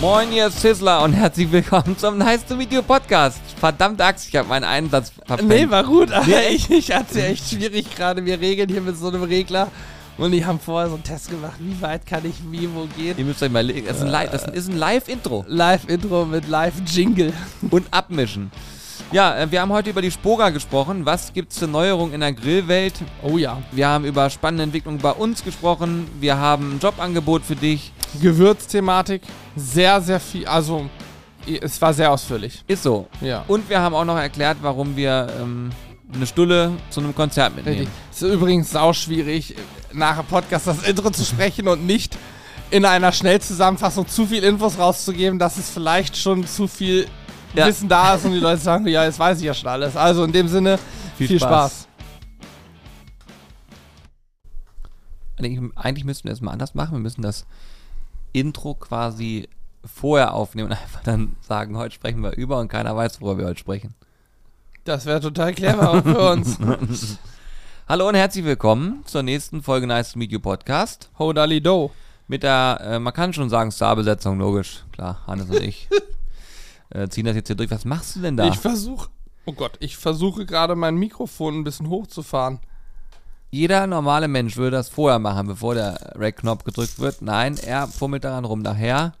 Moin, ist Sizzler und herzlich willkommen zum Nice to Meet You Podcast. Verdammte Axt, ich habe meinen Einsatz verpennt. Nee, war gut, aber Nee, ich, ich hatte es ja echt schwierig gerade. Wir regeln hier mit so einem Regler und die haben vorher so einen Test gemacht, wie weit kann ich wie wo gehen. Ihr müsst euch mal legen, das ist ein Live- das ist ein Live-Intro Live-Intro mit Live-Jingle. und abmischen. Ja, äh, wir haben heute über die Spoga gesprochen. Was gibt's für Neuerungen in der Grillwelt? Oh ja. Wir haben über spannende Entwicklungen bei uns gesprochen. Wir haben ein Jobangebot für dich. Gewürzthematik, sehr, sehr viel. Also, es war sehr ausführlich. Ist so. Ja. Und wir haben auch noch erklärt, warum wir ähm, eine Stulle zu einem Konzert mitnehmen. Richtig. Es ist übrigens sau schwierig, nach dem Podcast das Intro zu sprechen und nicht in einer Schnellzusammenfassung zu viel Infos rauszugeben, dass es vielleicht schon zu viel Ja. Wissen da ist und die Leute sagen, ja, jetzt weiß ich ja schon alles. Also in dem Sinne, viel, Spaß. Eigentlich, eigentlich müssten wir es mal anders machen. Wir müssen das Intro quasi vorher aufnehmen und einfach dann sagen, heute sprechen wir über und keiner weiß, worüber wir heute sprechen. Das wäre total clever auch für uns. Hallo und herzlich willkommen zur nächsten Folge Nice to Meet You Podcast. Hodali Do. Mit der, äh, man kann schon sagen, Starbesetzung, logisch. Klar, Hannes und ich äh, ziehen das jetzt hier durch. Was machst du denn da? Ich versuche, oh Gott, ich versuche gerade mein Mikrofon ein bisschen hochzufahren. Jeder normale Mensch würde das vorher machen, bevor der Rack-Knopf gedrückt wird. Nein, er fummelt daran rum. Nachher,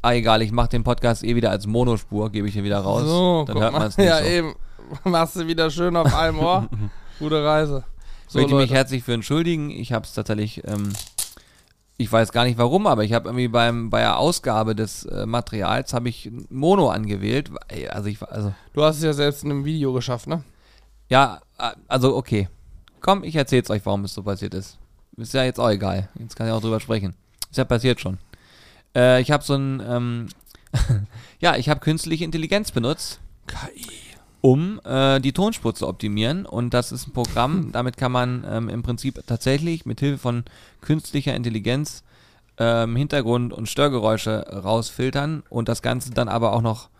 ah egal, ich mache den Podcast eh wieder als Monospur, gebe ich hier wieder raus. so, dann hört man es nicht Ja, so. eben. Machst du wieder schön auf einem Ohr. Gute Reise. So, Möchte mich Leute. herzlich für entschuldigen. Ich habe es tatsächlich, ähm, ich weiß gar nicht warum, aber ich habe irgendwie beim bei der Ausgabe des äh, Materials habe ich Mono angewählt. Also ich, also Du hast es ja selbst in einem Video geschafft, ne? ja, also okay. Komm, ich erzähl's euch, warum es so passiert ist. Ist ja jetzt auch egal. Jetzt kann ich auch drüber sprechen. Ist ja passiert schon. Äh, ich habe so ein, ähm, ja, ich habe künstliche Intelligenz benutzt, KI. Um äh, die Tonspur zu optimieren. Und das ist ein Programm, damit kann man ähm, im Prinzip tatsächlich mit Hilfe von künstlicher Intelligenz ähm, Hintergrund- und Störgeräusche rausfiltern und das Ganze dann aber auch noch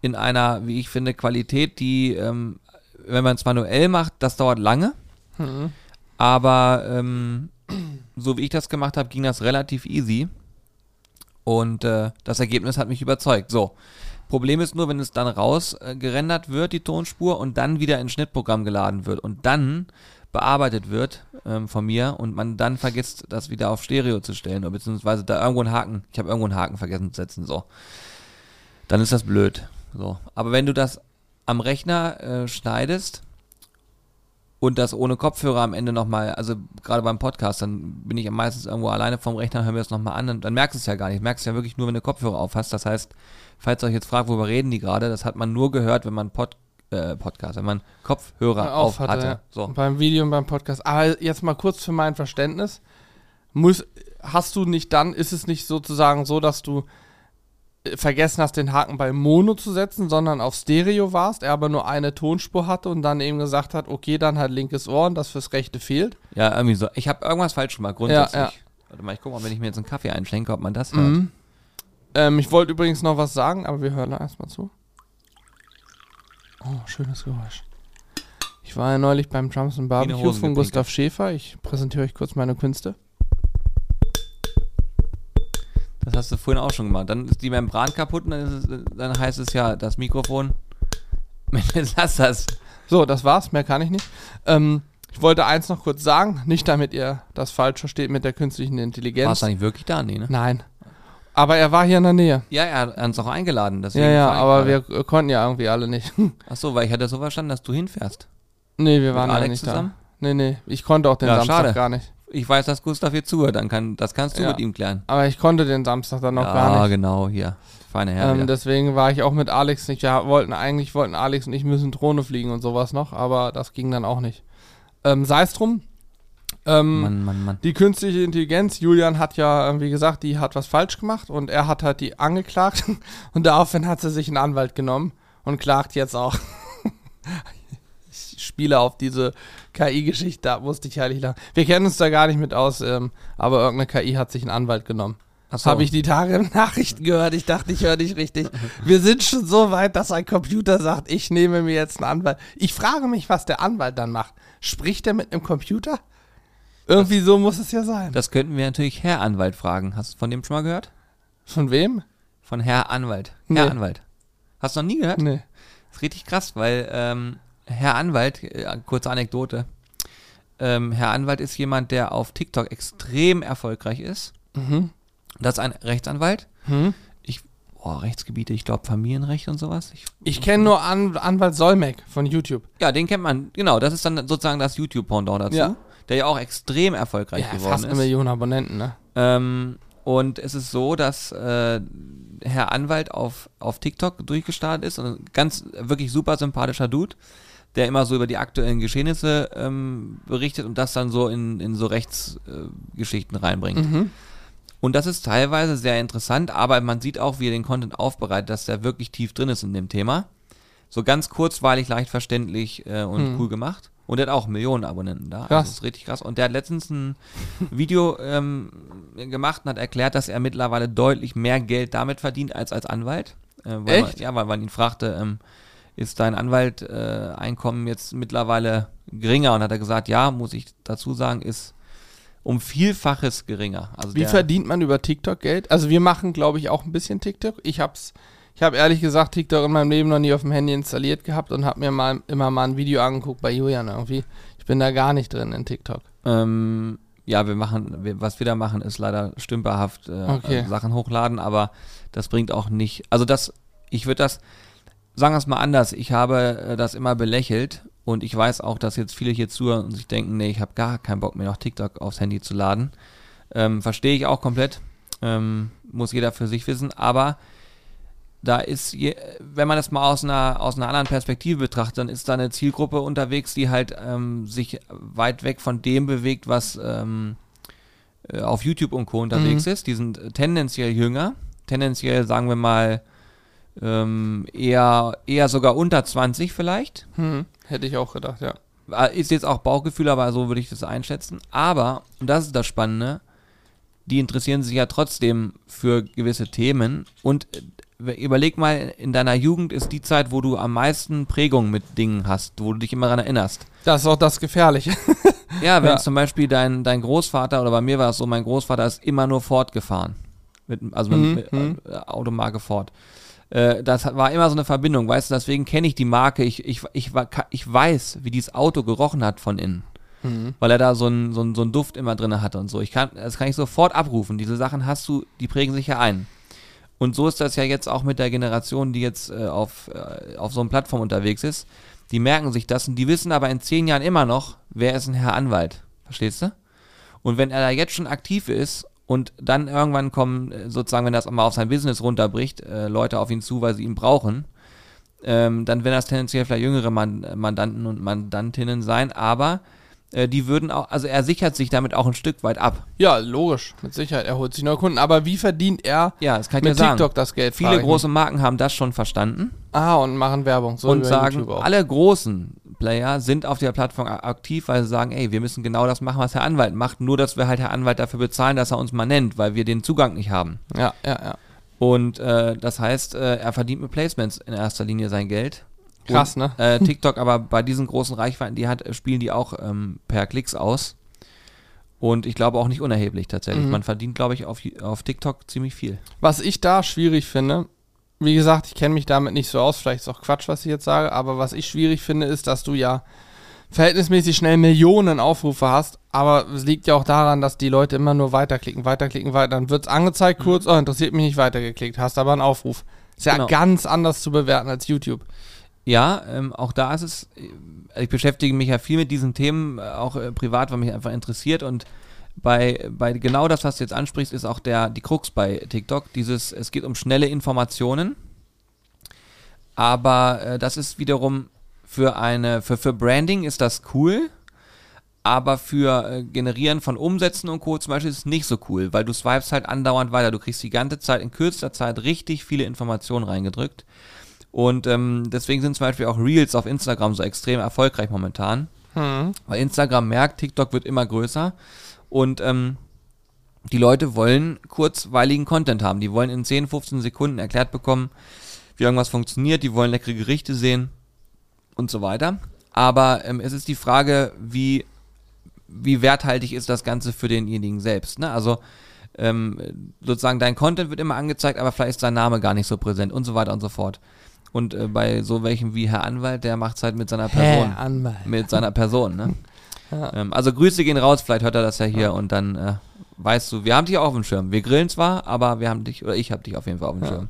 in einer, wie ich finde, Qualität, die, ähm, wenn man es manuell macht, das dauert lange. Mhm. Aber ähm, so wie ich das gemacht habe, ging das relativ easy. Und äh, das Ergebnis hat mich überzeugt. So. Problem ist nur, wenn es dann rausgerendert gerendert wird, die Tonspur, und dann wieder ins Schnittprogramm geladen wird und dann bearbeitet wird ähm, von mir und man dann vergisst, das wieder auf Stereo zu stellen, oder beziehungsweise da irgendwo einen Haken, ich habe irgendwo einen Haken vergessen zu setzen, so. Dann ist das blöd. So. Aber wenn du das am Rechner äh, schneidest, und das ohne Kopfhörer am Ende nochmal, also gerade beim Podcast, dann bin ich ja meistens irgendwo alleine vom Rechner, höre mir das nochmal an und dann merkst du es ja gar nicht. Merkst du ja wirklich nur, wenn du Kopfhörer auf hast. Das heißt, falls ihr euch jetzt fragt, worüber reden die gerade, das hat man nur gehört, wenn man Pod, äh, Podcast, wenn man Kopfhörer auf, hatte. ja. So. Beim Video und beim Podcast. Aber jetzt mal kurz für mein Verständnis. Muss, hast du nicht dann, ist es nicht sozusagen so, dass du vergessen hast, den Haken bei Mono zu setzen, sondern auf Stereo warst, er aber nur eine Tonspur hatte und dann eben gesagt hat, okay, dann halt linkes Ohr und das fürs Rechte fehlt. Ja, irgendwie so. Ich habe irgendwas falsch gemacht, grundsätzlich. Ja, ja. Warte mal, ich guck mal, wenn ich mir jetzt einen Kaffee einschenke, ob man das hört. Mhm. Ähm, ich wollte übrigens noch was sagen, aber wir hören da erstmal zu. Oh, schönes Geräusch. Ich war ja neulich beim Drums and Barbecue von. Gustav Schäfer. Ich präsentiere euch kurz meine Künste. Das hast du vorhin auch schon gemacht. Dann ist die Membran kaputt und dann, es, dann heißt es ja, das Mikrofon. Mensch, lass das. So, das war's, mehr kann ich nicht. Ähm, ich wollte eins noch kurz sagen, nicht damit ihr das falsch versteht mit der künstlichen Intelligenz. Warst du eigentlich wirklich da? Nee, ne? Nein. Aber er war hier in der Nähe. Ja, er hat uns auch eingeladen. Deswegen Ja, ja, aber gerade. wir konnten ja irgendwie alle nicht. Ach so, weil ich hatte so verstanden, dass du hinfährst. nee, wir waren ja nicht zusammen? da. Nee, nee, ich konnte auch den Ja, Samstag schade. gar nicht. Ich weiß, dass Gustav hier zuhört, dann kann, das kannst du Ja. mit ihm klären. Aber ich konnte den Samstag dann noch ja, gar nicht. genau, hier. Feine Herr. ähm, deswegen war ich auch mit Alex nicht. Ja, wollten eigentlich wollten Alex und ich müssen Drohne fliegen und sowas noch, aber das ging dann auch nicht. Ähm, Sei es drum. Ähm, Mann, Mann, Mann. Die künstliche Intelligenz, Julian hat ja, äh, wie gesagt, die hat was falsch gemacht und er hat halt die angeklagt und daraufhin hat sie sich einen Anwalt genommen und klagt jetzt auch. spiele auf diese KI-Geschichte, da musste ich herrlich lachen. Wir kennen uns da gar nicht mit aus, ähm, aber irgendeine KI hat sich einen Anwalt genommen. So. Habe ich die Tage in Nachrichten gehört. Ich dachte, ich höre nicht richtig. Wir sind schon so weit, dass ein Computer sagt, ich nehme mir jetzt einen Anwalt. Ich frage mich, was der Anwalt dann macht. Spricht er mit einem Computer? Irgendwie so muss es ja sein. Das könnten wir natürlich Herr Anwalt fragen. Hast du von dem schon mal gehört? Von wem? Von Herr Anwalt. Nee. Herr Anwalt. Hast du noch nie gehört? Nee. Das ist richtig krass, weil ähm, Herr Anwalt, äh, kurze Anekdote, ähm, Herr Anwalt ist jemand, der auf TikTok extrem erfolgreich ist. Mhm. Das ist ein Rechtsanwalt. Hm. Ich, oh, Rechtsgebiete, ich glaube Familienrecht und sowas. Ich, Ich kenne nur An Anwalt Solmek von YouTube. ja, den kennt man, genau, das ist dann sozusagen das YouTube-Pendant dazu, Ja. der ja auch extrem erfolgreich Ja, geworden fast eine ist. Million Abonnenten, ne? Ähm, und es ist so, dass äh, Herr Anwalt auf, auf TikTok durchgestartet ist und ganz wirklich super sympathischer Dude, der immer so über die aktuellen Geschehnisse ähm, berichtet und das dann so in, in so Rechtsgeschichten äh, reinbringt. Mhm. Und das ist teilweise sehr interessant, aber man sieht auch, wie er den Content aufbereitet, dass der wirklich tief drin ist in dem Thema. So ganz kurzweilig, leicht verständlich äh, und Hm. cool gemacht. Und er hat auch Millionen Abonnenten da. Krass. Also das ist richtig krass. Und der hat letztens ein Video ähm, gemacht und hat erklärt, dass er mittlerweile deutlich mehr Geld damit verdient als als Anwalt. Äh, weil Echt? Man, ja, weil man ihn fragte, ähm, ist dein Anwalteinkommen äh, Einkommen jetzt mittlerweile geringer? Und hat er gesagt, ja, muss ich dazu sagen, ist um Vielfaches geringer. Also Wie verdient man über TikTok Geld? Also wir machen, glaube ich, auch ein bisschen TikTok. Ich hab's, ich habe ehrlich gesagt TikTok in meinem Leben noch nie auf dem Handy installiert gehabt und habe mir mal immer mal ein Video angeguckt bei Julian irgendwie. Ich bin da gar nicht drin in TikTok. Ähm, ja, wir machen, wir, was wir da machen, ist leider stümperhaft äh, Okay. äh, Sachen hochladen, aber das bringt auch nicht. Also das, ich würde das, sagen wir es mal anders, ich habe äh, das immer belächelt und ich weiß auch, dass jetzt viele hier zuhören und sich denken, nee, ich habe gar keinen Bock mehr noch TikTok aufs Handy zu laden. Ähm, Verstehe ich auch komplett. Ähm, muss jeder für sich wissen, aber da ist, je, wenn man das mal aus einer, aus einer anderen Perspektive betrachtet, dann ist da eine Zielgruppe unterwegs, die halt ähm, sich weit weg von dem bewegt, was ähm, äh, auf YouTube und Co. unterwegs ist. Die sind tendenziell jünger, tendenziell sagen wir mal ähm, eher, eher sogar unter 20 vielleicht. Hm, hätte ich auch gedacht, ja. Äh, Ist jetzt auch Bauchgefühl, aber so würde ich das einschätzen. Aber, und das ist das Spannende, die interessieren sich ja trotzdem für gewisse Themen. Und äh, überleg mal, in deiner Jugend ist die Zeit, wo du am meisten Prägung mit Dingen hast, wo du dich immer daran erinnerst. Das ist auch das Gefährliche. Ja, wenn Ja. zum Beispiel dein, dein Großvater, oder bei mir war es so, mein Großvater ist immer nur Ford gefahren. Mit, also mit, Mhm, mit mhm. äh, Automarke Ford. Äh, das war immer so eine Verbindung, weißt du, deswegen kenne ich die Marke. Ich, ich, ich, ich weiß, wie dieses Auto gerochen hat von innen. Hm. Weil er da so einen so einen- so einen Duft immer drin hatte und so. Ich kann, das kann ich sofort abrufen. Diese Sachen hast du, die prägen sich ja ein. Und so ist das ja jetzt auch mit der Generation, die jetzt äh, auf, äh, auf so einer Plattform unterwegs ist. Die merken sich das und die wissen aber in zehn Jahren immer noch, wer ist ein Herr Anwalt. Verstehst du? Und wenn er da jetzt schon aktiv ist und dann irgendwann kommen, äh, sozusagen, wenn das mal auf sein Business runterbricht, äh, Leute auf ihn zu, weil sie ihn brauchen, ähm, dann werden das tendenziell vielleicht jüngere Man Mandanten und Mandantinnen sein, aber äh, die würden auch, also er sichert sich damit auch ein Stück weit ab. Ja, logisch. Mit Sicherheit. Er holt sich neue Kunden. Aber wie verdient er Ja, das kann ich mit sagen. TikTok das Geld? Viele große Marken haben das schon verstanden. Ah, und machen Werbung. So und sagen, alle großen Player sind auf der Plattform aktiv, weil sie sagen, ey, wir müssen genau das machen, was Herr Anwalt macht, nur dass wir halt Herr Anwalt dafür bezahlen, dass er uns mal nennt, weil wir den Zugang nicht haben. Ja, ja, ja. Und äh, das heißt, äh, er verdient mit Placements in erster Linie sein Geld. Krass, und, ne? Äh, TikTok aber bei diesen großen Reichweiten, die hat, spielen die auch ähm, per Klicks aus. Und ich glaube auch nicht unerheblich tatsächlich. Mhm. Man verdient, glaube ich, auf, auf TikTok ziemlich viel. Was ich da schwierig finde, wie gesagt, ich kenne mich damit nicht so aus, vielleicht ist auch Quatsch, was ich jetzt sage, aber was ich schwierig finde, ist, dass du ja verhältnismäßig schnell Millionen Aufrufe hast, aber es liegt ja auch daran, dass die Leute immer nur weiterklicken, weiterklicken, weiter. Dann wird es angezeigt kurz, oh, interessiert mich nicht weitergeklickt, hast aber einen Aufruf. Ist ja Genau. ganz anders zu bewerten als YouTube. Ja, ähm, auch da ist es, äh, ich beschäftige mich ja viel mit diesen Themen, äh, auch äh, privat, weil mich einfach interessiert und bei, bei genau das, was du jetzt ansprichst, ist auch der, die Krux bei TikTok, dieses, es geht um schnelle Informationen, aber äh, das ist wiederum für eine, für, für Branding ist das cool, aber für äh, Generieren von Umsätzen und Co. zum Beispiel ist es nicht so cool, weil du swipes halt andauernd weiter, du kriegst die ganze Zeit, in kürzester Zeit richtig viele Informationen reingedrückt. Und ähm, deswegen sind zum Beispiel auch Reels auf Instagram so extrem erfolgreich momentan. Hm. Weil Instagram merkt, TikTok wird immer größer und ähm, die Leute wollen kurzweiligen Content haben. Die wollen in 10, 15 Sekunden erklärt bekommen, wie irgendwas funktioniert. Die wollen leckere Gerichte sehen und so weiter. Aber ähm, es ist die Frage, wie, wie werthaltig ist das Ganze für denjenigen selbst. Ne? Also ähm, sozusagen dein Content wird immer angezeigt, aber vielleicht ist dein Name gar nicht so präsent und so weiter und so fort. Und äh, bei so welchen wie Herr Anwalt, der macht es halt mit seiner Person. Herr Anwalt. Mit seiner Person, ne? Ja. Ähm, also Grüße gehen raus, vielleicht hört er das ja hier und dann äh, weißt du, wir haben dich auch auf dem Schirm. Wir grillen zwar, aber wir haben dich, oder ich habe dich auf jeden Fall auf dem Ja. Schirm.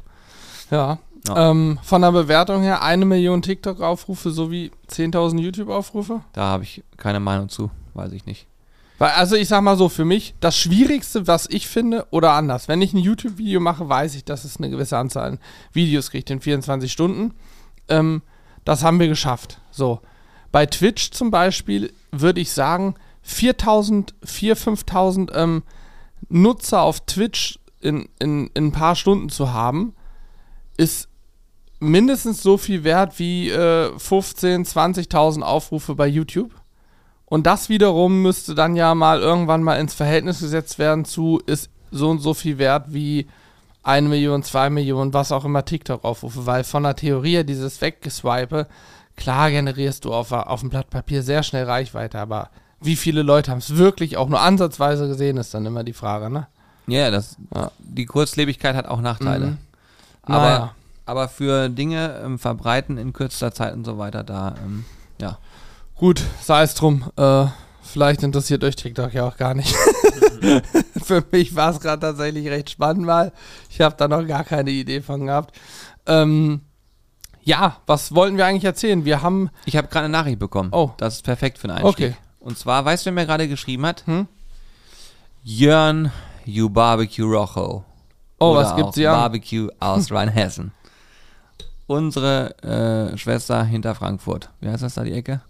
Ja. Ja. Ähm, von der Bewertung her eine Million TikTok-Aufrufe sowie 10.000 YouTube-Aufrufe. Da habe ich keine Meinung zu, weiß ich nicht. Weil, also ich sag mal so, für mich, das Schwierigste, was ich finde, oder anders, wenn ich ein YouTube-Video mache, weiß ich, dass es eine gewisse Anzahl an Videos kriegt in 24 Stunden. Ähm, das haben wir geschafft. So. Bei Twitch zum Beispiel würde ich sagen, 4000, 4.000, 5.000 ähm, Nutzer auf Twitch in, in, in ein paar Stunden zu haben, ist mindestens so viel wert wie äh, 15, 20.000 Aufrufe bei YouTube. Und das wiederum müsste dann ja mal irgendwann mal ins Verhältnis gesetzt werden zu, ist so und so viel wert wie eine Million, zwei Millionen, was auch immer TikTok-Aufrufe, weil von der Theorie her dieses Weggeswipe, klar generierst du auf, auf dem Blatt Papier sehr schnell Reichweite, aber wie viele Leute haben es wirklich auch nur ansatzweise gesehen, ist dann immer die Frage, ne? Ja, das, Ja. die Kurzlebigkeit hat auch Nachteile. Mhm. Aber, Naja. aber für Dinge ähm, verbreiten in kürzester Zeit und so weiter, da, ähm, ja. Gut, sei es drum. Äh, vielleicht interessiert euch TikTok ja auch gar nicht. Für mich war es gerade tatsächlich recht spannend, weil ich habe da noch gar keine Idee von gehabt. Ähm, ja, was wollten wir eigentlich erzählen? Wir haben. Ich habe gerade eine Nachricht bekommen. Oh. Das ist perfekt für einen Einstieg. Okay. Und zwar, weißt du, wer mir gerade geschrieben hat? Hm? Jörn, you barbecue Rojo. Oh, Oder was gibt's an? Barbecue aus Rheinhessen. Unsere äh, Schwester hinter Frankfurt. Wie heißt das da, die Ecke?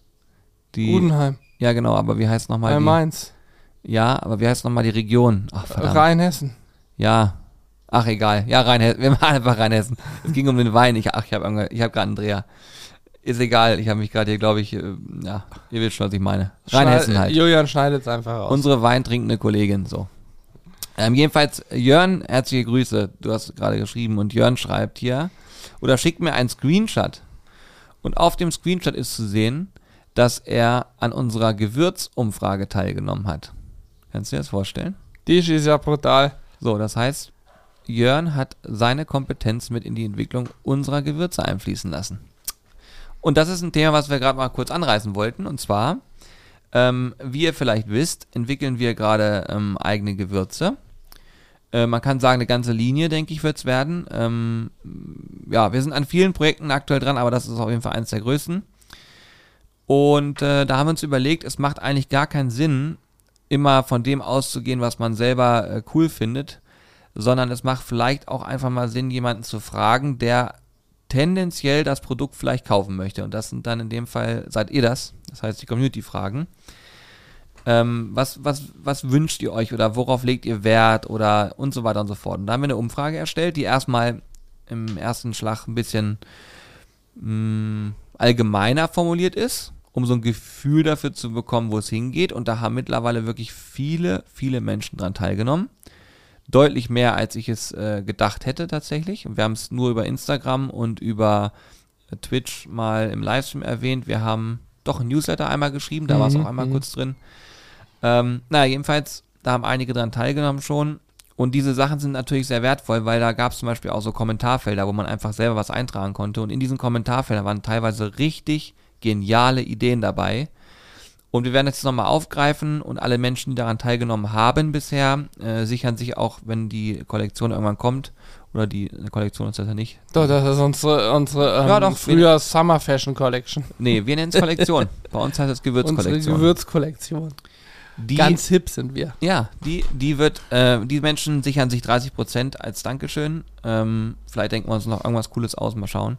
Die, Udenheim. ja, genau, aber wie heißt nochmal Bei die? Mainz. Ja, aber wie heißt nochmal die Region? Ach, verdammt. Rheinhessen. Ja. Ach, egal. Ja, Rheinhessen. Wir machen einfach Rheinhessen. Es ging um den Wein. Ich, ach, ich habe ich hab gerade einen Dreher. Ist egal. Ich habe mich gerade hier, glaube ich, äh, ja, ihr wisst schon, was ich meine. Rheinhessen halt. Julian schneidet es einfach raus. Unsere weintrinkende Kollegin, so. Ähm, jedenfalls, Jörn, herzliche Grüße. Du hast gerade geschrieben und Jörn schreibt hier oder schickt mir einen Screenshot. Und auf dem Screenshot ist zu sehen, dass er an unserer Gewürzumfrage teilgenommen hat. Kannst du dir das vorstellen? Die ist ja brutal. So, das heißt, Jörn hat seine Kompetenz mit in die Entwicklung unserer Gewürze einfließen lassen. Und das ist ein Thema, was wir gerade mal kurz anreißen wollten. Und zwar, ähm, wie ihr vielleicht wisst, entwickeln wir gerade ähm, eigene Gewürze. Äh, man kann sagen, eine ganze Linie, denke ich, wird es werden. Ähm, ja, wir sind an vielen Projekten aktuell dran, aber das ist auf jeden Fall eines der größten. Und äh, da haben wir uns überlegt, es macht eigentlich gar keinen Sinn, immer von dem auszugehen, was man selber äh, cool findet, sondern es macht vielleicht auch einfach mal Sinn, jemanden zu fragen, der tendenziell das Produkt vielleicht kaufen möchte. Und das sind dann in dem Fall, seid ihr das, das heißt die Community-Fragen. Ähm, was, was, was wünscht ihr euch oder worauf legt ihr Wert oder und so weiter und so fort. Und da haben wir eine Umfrage erstellt, die erstmal im ersten Schlag ein bisschen mh, allgemeiner formuliert ist, um so ein Gefühl dafür zu bekommen, wo es hingeht. Und da haben mittlerweile wirklich viele, viele Menschen dran teilgenommen. Deutlich mehr, als ich es äh, gedacht hätte tatsächlich. Wir haben es nur über Instagram und über äh, Twitch mal im Livestream erwähnt. Wir haben doch ein Newsletter einmal geschrieben, da war es Mhm, auch einmal mhm. kurz drin. Ähm, naja, jedenfalls, da haben einige dran teilgenommen schon. Und diese Sachen sind natürlich sehr wertvoll, weil da gab es zum Beispiel auch so Kommentarfelder, wo man einfach selber was eintragen konnte. Und in diesen Kommentarfeldern waren teilweise richtig geniale Ideen dabei. Und wir werden das jetzt nochmal aufgreifen und alle Menschen, die daran teilgenommen haben bisher, äh, sichern sich auch, wenn die Kollektion irgendwann kommt, oder die Kollektion ist das ja nicht. Doch, das ist unsere, unsere ähm, Ja, doch, früher Summer Fashion Collection. Nee, wir nennen es Kollektion. Bei uns heißt es Unsere Gewürzkollektion. Gewürzkollektion. Die, Ganz hip sind wir. Ja, die, die wird, äh, die Menschen sichern sich 30% als Dankeschön. Ähm, vielleicht denken wir uns noch irgendwas Cooles aus, mal schauen.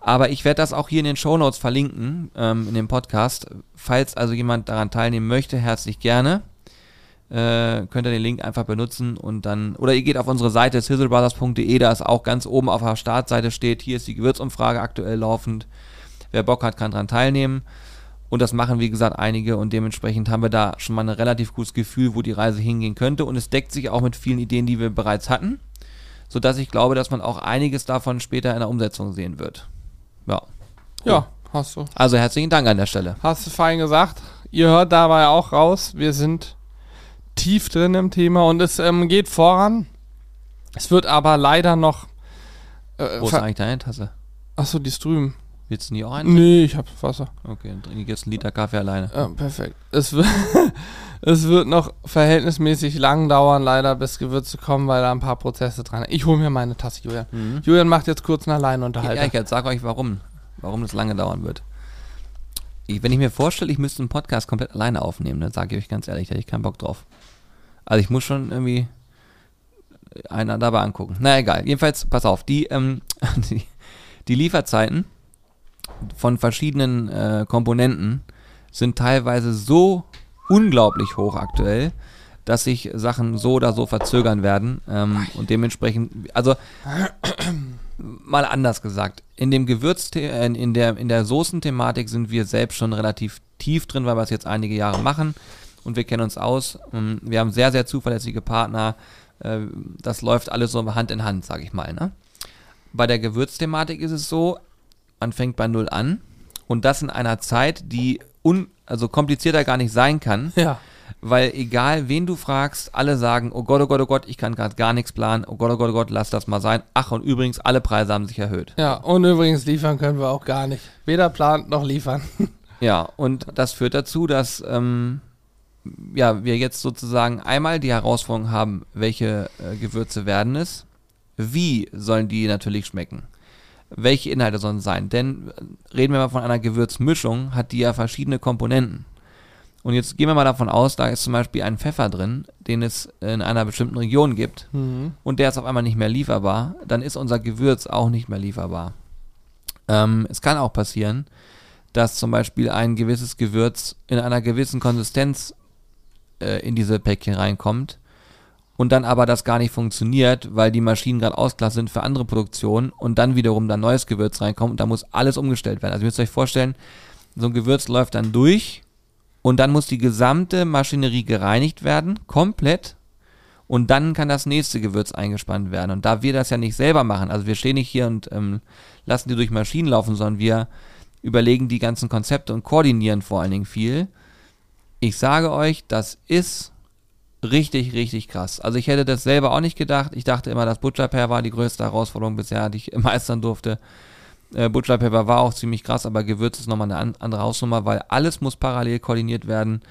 Aber ich werde das auch hier in den Shownotes verlinken, ähm, in dem Podcast. Falls also jemand daran teilnehmen möchte, herzlich gerne. Äh, könnt ihr den Link einfach benutzen und dann, oder ihr geht auf unsere Seite sizzlebrothers.de, da ist auch ganz oben auf der Startseite steht, hier ist die Gewürzumfrage aktuell laufend. Wer Bock hat, kann daran teilnehmen. Und das machen, wie gesagt, einige und dementsprechend haben wir da schon mal ein relativ gutes Gefühl, wo die Reise hingehen könnte. Und es deckt sich auch mit vielen Ideen, die wir bereits hatten, sodass ich glaube, dass man auch einiges davon später in der Umsetzung sehen wird. Ja. Ja, hast du. Also herzlichen Dank an der Stelle. Hast du fein gesagt. Ihr hört dabei auch raus, wir sind tief drin im Thema und es ähm, geht voran. Es wird aber leider noch. Äh, Wo ist eigentlich deine Tasse? Achso, die ist drüben. Willst du nie auch einen? Nee, ich hab Wasser. Okay, dann trinke ich jetzt einen Liter Kaffee alleine. Ja, perfekt. Es wird, es wird noch verhältnismäßig lang dauern, leider, bis Gewürze kommen, weil da ein paar Prozesse dran sind. Ich hole mir meine Tasse, Julian. Mhm. Julian macht jetzt kurz einen Alleinunterhalter. Ja, ich sag euch, warum. Warum das lange dauern wird. Ich, wenn ich mir vorstelle, ich müsste einen Podcast komplett alleine aufnehmen, dann sage ich euch ganz ehrlich, da hätte ich keinen Bock drauf. Also ich muss schon irgendwie einer dabei angucken. Na egal. Jedenfalls, pass auf, die, ähm, die, die Lieferzeiten von verschiedenen äh, Komponenten sind teilweise so unglaublich hoch aktuell, dass sich Sachen so oder so verzögern werden. Ähm, und dementsprechend, also mal anders gesagt, in dem Gewürz, in der, in der Soßenthematik sind wir selbst schon relativ tief drin, weil wir es jetzt einige Jahre machen und wir kennen uns aus. Ähm, wir haben sehr, sehr zuverlässige Partner. Äh, das läuft alles so Hand in Hand, sage ich mal. Ne? Bei der Gewürzthematik ist es so, man fängt bei Null an und das in einer Zeit, die un, also komplizierter gar nicht sein kann. Ja. Weil egal, wen du fragst, alle sagen, oh Gott, oh Gott, oh Gott, ich kann gerade gar nichts planen. Oh Gott, oh Gott, oh Gott, lass das mal sein. Ach, und übrigens, alle Preise haben sich erhöht. Ja, und übrigens liefern können wir auch gar nicht. Weder plant noch liefern. ja, und das führt dazu, dass ähm, ja, wir jetzt sozusagen einmal die Herausforderung haben, welche äh, Gewürze werden es, wie sollen die natürlich schmecken welche Inhalte sollen es sein. Denn äh, reden wir mal von einer Gewürzmischung, hat die ja verschiedene Komponenten. Und jetzt gehen wir mal davon aus, da ist zum Beispiel ein Pfeffer drin, den es in einer bestimmten Region gibt mhm. und der ist auf einmal nicht mehr lieferbar, dann ist unser Gewürz auch nicht mehr lieferbar. Ähm, es kann auch passieren, dass zum Beispiel ein gewisses Gewürz in einer gewissen Konsistenz äh, in diese Päckchen reinkommt und dann aber das gar nicht funktioniert, weil die Maschinen gerade ausklasse sind für andere Produktionen und dann wiederum da neues Gewürz reinkommt und da muss alles umgestellt werden. Also ihr müsst euch vorstellen, so ein Gewürz läuft dann durch und dann muss die gesamte Maschinerie gereinigt werden, komplett. Und dann kann das nächste Gewürz eingespannt werden. Und da wir das ja nicht selber machen, also wir stehen nicht hier und ähm, lassen die durch Maschinen laufen, sondern wir überlegen die ganzen Konzepte und koordinieren vor allen Dingen viel. Ich sage euch, das ist richtig, richtig krass. Also ich hätte das selber auch nicht gedacht. Ich dachte immer, das Butcher Pair war die größte Herausforderung bisher, die ich meistern durfte. Äh, Butcher Pepper war auch ziemlich krass, aber Gewürz ist nochmal eine an, andere Hausnummer, weil alles muss parallel koordiniert werden.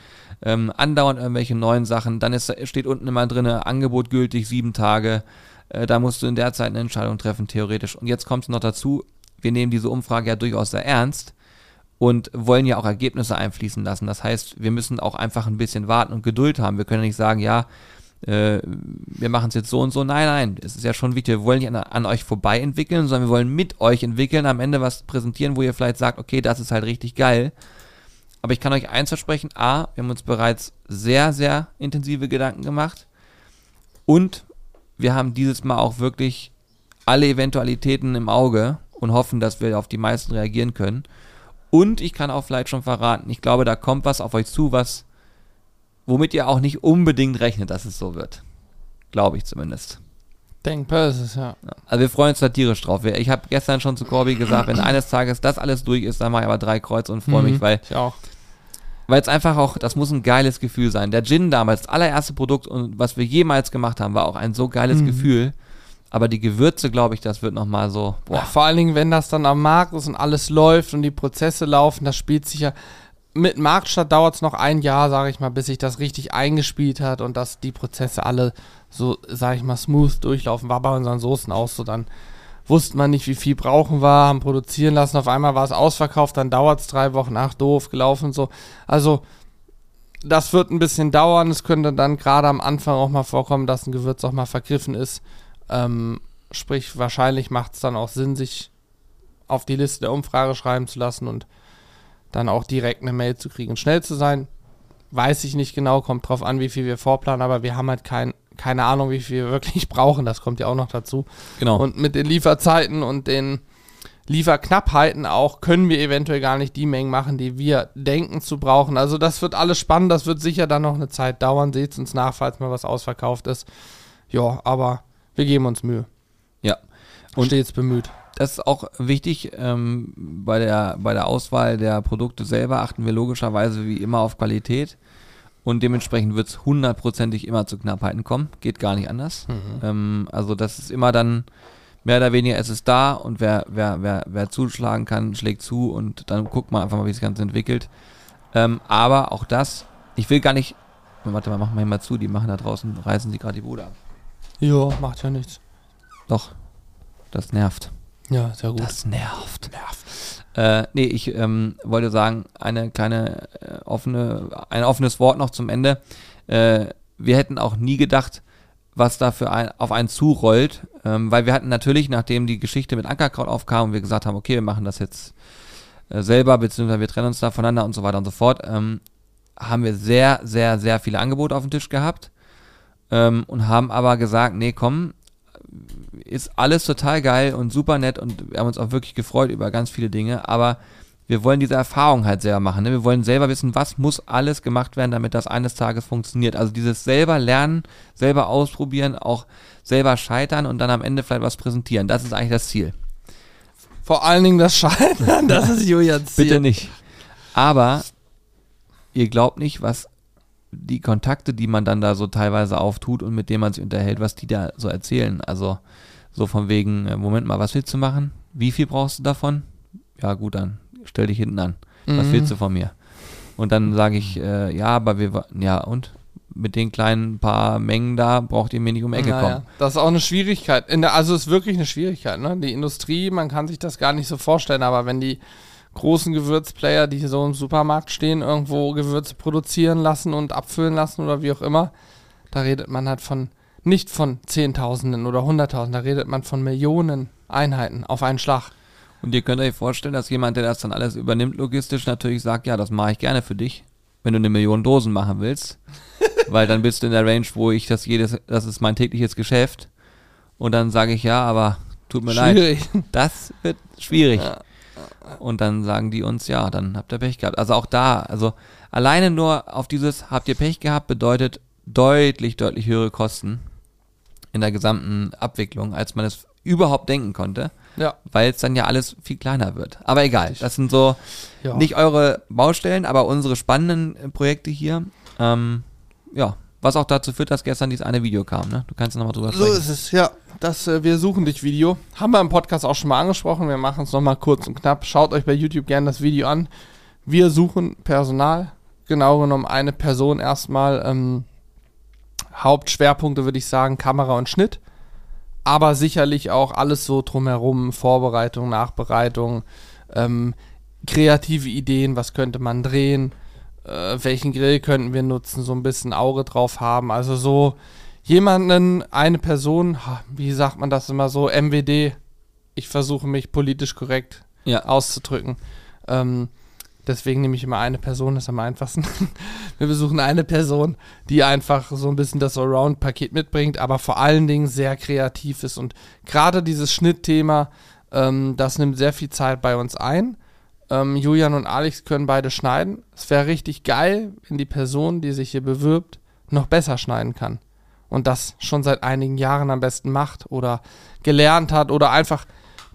Ähm, andauernd irgendwelche neuen Sachen. Dann ist, steht unten immer drin, Angebot gültig, sieben Tage. Äh, da musst du in der Zeit eine Entscheidung treffen, theoretisch. Und jetzt kommt es noch dazu, wir nehmen diese Umfrage ja durchaus sehr ernst und wollen ja auch Ergebnisse einfließen lassen. Das heißt, wir müssen auch einfach ein bisschen warten und Geduld haben. Wir können nicht sagen, ja, äh, wir machen es jetzt so und so. Nein, nein, es ist ja schon wichtig. Wir wollen nicht an, an, euch vorbei entwickeln, sondern wir wollen mit euch entwickeln, am Ende was präsentieren, wo ihr vielleicht sagt, okay, das ist halt richtig geil. Aber ich kann euch eins versprechen, A, wir haben uns bereits sehr, sehr intensive Gedanken gemacht und wir haben dieses Mal auch wirklich alle Eventualitäten im Auge und hoffen, dass wir auf die meisten reagieren können. Und ich kann auch vielleicht schon verraten, ich glaube, da kommt was auf euch zu, was, womit ihr auch nicht unbedingt rechnet, dass es so wird. Glaube ich zumindest. Denkbar ist es, ja. Also wir freuen uns da tierisch drauf. Ich habe gestern schon zu Corby gesagt, wenn eines Tages das alles durch ist, dann mache ich aber drei Kreuz und freue mhm, mich, weil ich auch. Weil es einfach auch, das muss ein geiles Gefühl sein. Der Gin damals, das allererste Produkt und was wir jemals gemacht haben, war auch ein so geiles mhm. Gefühl. Aber die Gewürze, glaube ich, das wird nochmal so. Ja, vor allen Dingen, wenn das dann am Markt ist und alles läuft und die Prozesse laufen, das spielt sich ja. Mit Marktstadt dauert es noch ein Jahr, sage ich mal, bis sich das richtig eingespielt hat und dass die Prozesse alle so, sage ich mal, smooth durchlaufen. War bei unseren Soßen auch so. Dann wusste man nicht, wie viel brauchen wir, haben produzieren lassen. Auf einmal war es ausverkauft, dann dauert es drei Wochen, ach doof, gelaufen so. Also, das wird ein bisschen dauern. Es könnte dann gerade am Anfang auch mal vorkommen, dass ein Gewürz auch mal vergriffen ist. Ähm, sprich, wahrscheinlich macht es dann auch Sinn, sich auf die Liste der Umfrage schreiben zu lassen und dann auch direkt eine Mail zu kriegen. Schnell zu sein, weiß ich nicht genau, kommt drauf an, wie viel wir vorplanen, aber wir haben halt kein, keine Ahnung, wie viel wir wirklich brauchen. Das kommt ja auch noch dazu. Genau. Und mit den Lieferzeiten und den Lieferknappheiten auch können wir eventuell gar nicht die Mengen machen, die wir denken zu brauchen. Also das wird alles spannend, das wird sicher dann noch eine Zeit dauern. Seht uns nach, falls mal was ausverkauft ist. Ja, aber wir geben uns Mühe. Ja. Und stets bemüht. Das ist auch wichtig, ähm, bei, der, bei der Auswahl der Produkte selber achten wir logischerweise wie immer auf Qualität. Und dementsprechend wird es hundertprozentig immer zu Knappheiten kommen. Geht gar nicht anders. Mhm. Ähm, also das ist immer dann mehr oder weniger, es ist da und wer, wer, wer, wer zuschlagen kann, schlägt zu und dann guckt man einfach mal, wie sich das Ganze entwickelt. Ähm, aber auch das, ich will gar nicht, warte mal, machen wir hier mal zu, die machen da draußen, reißen sie gerade die Bude ab. Ja, macht ja nichts. Doch, das nervt. Ja, sehr gut. Das nervt. nervt. Äh, nee, ich ähm, wollte sagen, eine kleine äh, offene, ein offenes Wort noch zum Ende. Äh, wir hätten auch nie gedacht, was da für ein, auf einen zurollt, ähm, weil wir hatten natürlich, nachdem die Geschichte mit Ankerkraut aufkam und wir gesagt haben, okay, wir machen das jetzt äh, selber, beziehungsweise wir trennen uns da voneinander und so weiter und so fort, ähm, haben wir sehr, sehr, sehr viele Angebote auf dem Tisch gehabt ähm, und haben aber gesagt, nee, komm, ist alles total geil und super nett und wir haben uns auch wirklich gefreut über ganz viele Dinge, aber wir wollen diese Erfahrung halt selber machen. Ne? Wir wollen selber wissen, was muss alles gemacht werden, damit das eines Tages funktioniert. Also dieses selber lernen, selber ausprobieren, auch selber scheitern und dann am Ende vielleicht was präsentieren. Das ist eigentlich das Ziel. Vor allen Dingen das Scheitern, das ist Julians Ziel. Bitte nicht. Aber ihr glaubt nicht, was die Kontakte, die man dann da so teilweise auftut und mit denen man sich unterhält, was die da so erzählen. Also so von wegen, äh, Moment mal, was willst du machen? Wie viel brauchst du davon? Ja, gut, dann stell dich hinten an. Was Mhm. willst du von mir? Und dann sage ich, äh, ja, aber wir, ja, und? Mit den kleinen paar Mengen da braucht ihr mir nicht um Ecke Naja, kommen. Das ist auch eine Schwierigkeit. In der, also es ist wirklich eine Schwierigkeit. Ne? Die Industrie, man kann sich das gar nicht so vorstellen, aber wenn die großen Gewürzplayer, die hier so im Supermarkt stehen, irgendwo Gewürze produzieren lassen und abfüllen lassen oder wie auch immer, da redet man halt von, nicht von Zehntausenden oder Hunderttausenden, da redet man von Millionen Einheiten auf einen Schlag. Und ihr könnt euch vorstellen, dass jemand, der das dann alles übernimmt, logistisch natürlich sagt, ja, das mache ich gerne für dich, wenn du eine Million Dosen machen willst. weil dann bist du in der Range, wo ich das jedes, das ist mein tägliches Geschäft. Und dann sage ich, ja, aber tut mir leid, Schwierig. das wird schwierig. Ja. Und dann sagen die uns, ja, dann habt ihr Pech gehabt. Also auch da, also alleine nur auf dieses habt ihr Pech gehabt bedeutet deutlich, deutlich höhere Kosten in der gesamten Abwicklung, als man es überhaupt denken konnte, Ja. weil es dann ja alles viel kleiner wird. Aber egal, das sind so ja. nicht eure Baustellen, aber unsere spannenden Projekte hier. Ähm, ja, was auch dazu führt, dass gestern dieses eine Video kam, ne? Du kannst nochmal drüber So sprechen. ist es, ja. Das äh, Wir suchen dich Video. Haben wir im Podcast auch schon mal angesprochen. Wir machen es nochmal kurz und knapp. Schaut euch bei YouTube gerne das Video an. Wir suchen Personal. Genau genommen eine Person erstmal. Ähm, Hauptschwerpunkte würde ich sagen, Kamera und Schnitt. Aber sicherlich auch alles so drumherum, Vorbereitung, Nachbereitung, ähm, kreative Ideen, was könnte man drehen, äh, welchen Grill könnten wir nutzen, so ein bisschen Auge drauf haben. Also so jemanden, eine Person, wie sagt man das immer so, MWD, ich versuche mich politisch korrekt Ja. auszudrücken. Ähm, deswegen nehme ich immer eine Person, das ist am einfachsten. Wir besuchen eine Person, die einfach so ein bisschen das Allround-Paket mitbringt, aber vor allen Dingen sehr kreativ ist. Und gerade dieses Schnittthema, ähm, das nimmt sehr viel Zeit bei uns ein. Ähm, Julian und Alex können beide schneiden. Es wäre richtig geil, wenn die Person, die sich hier bewirbt, noch besser schneiden kann. Und das schon seit einigen Jahren am besten macht oder gelernt hat oder einfach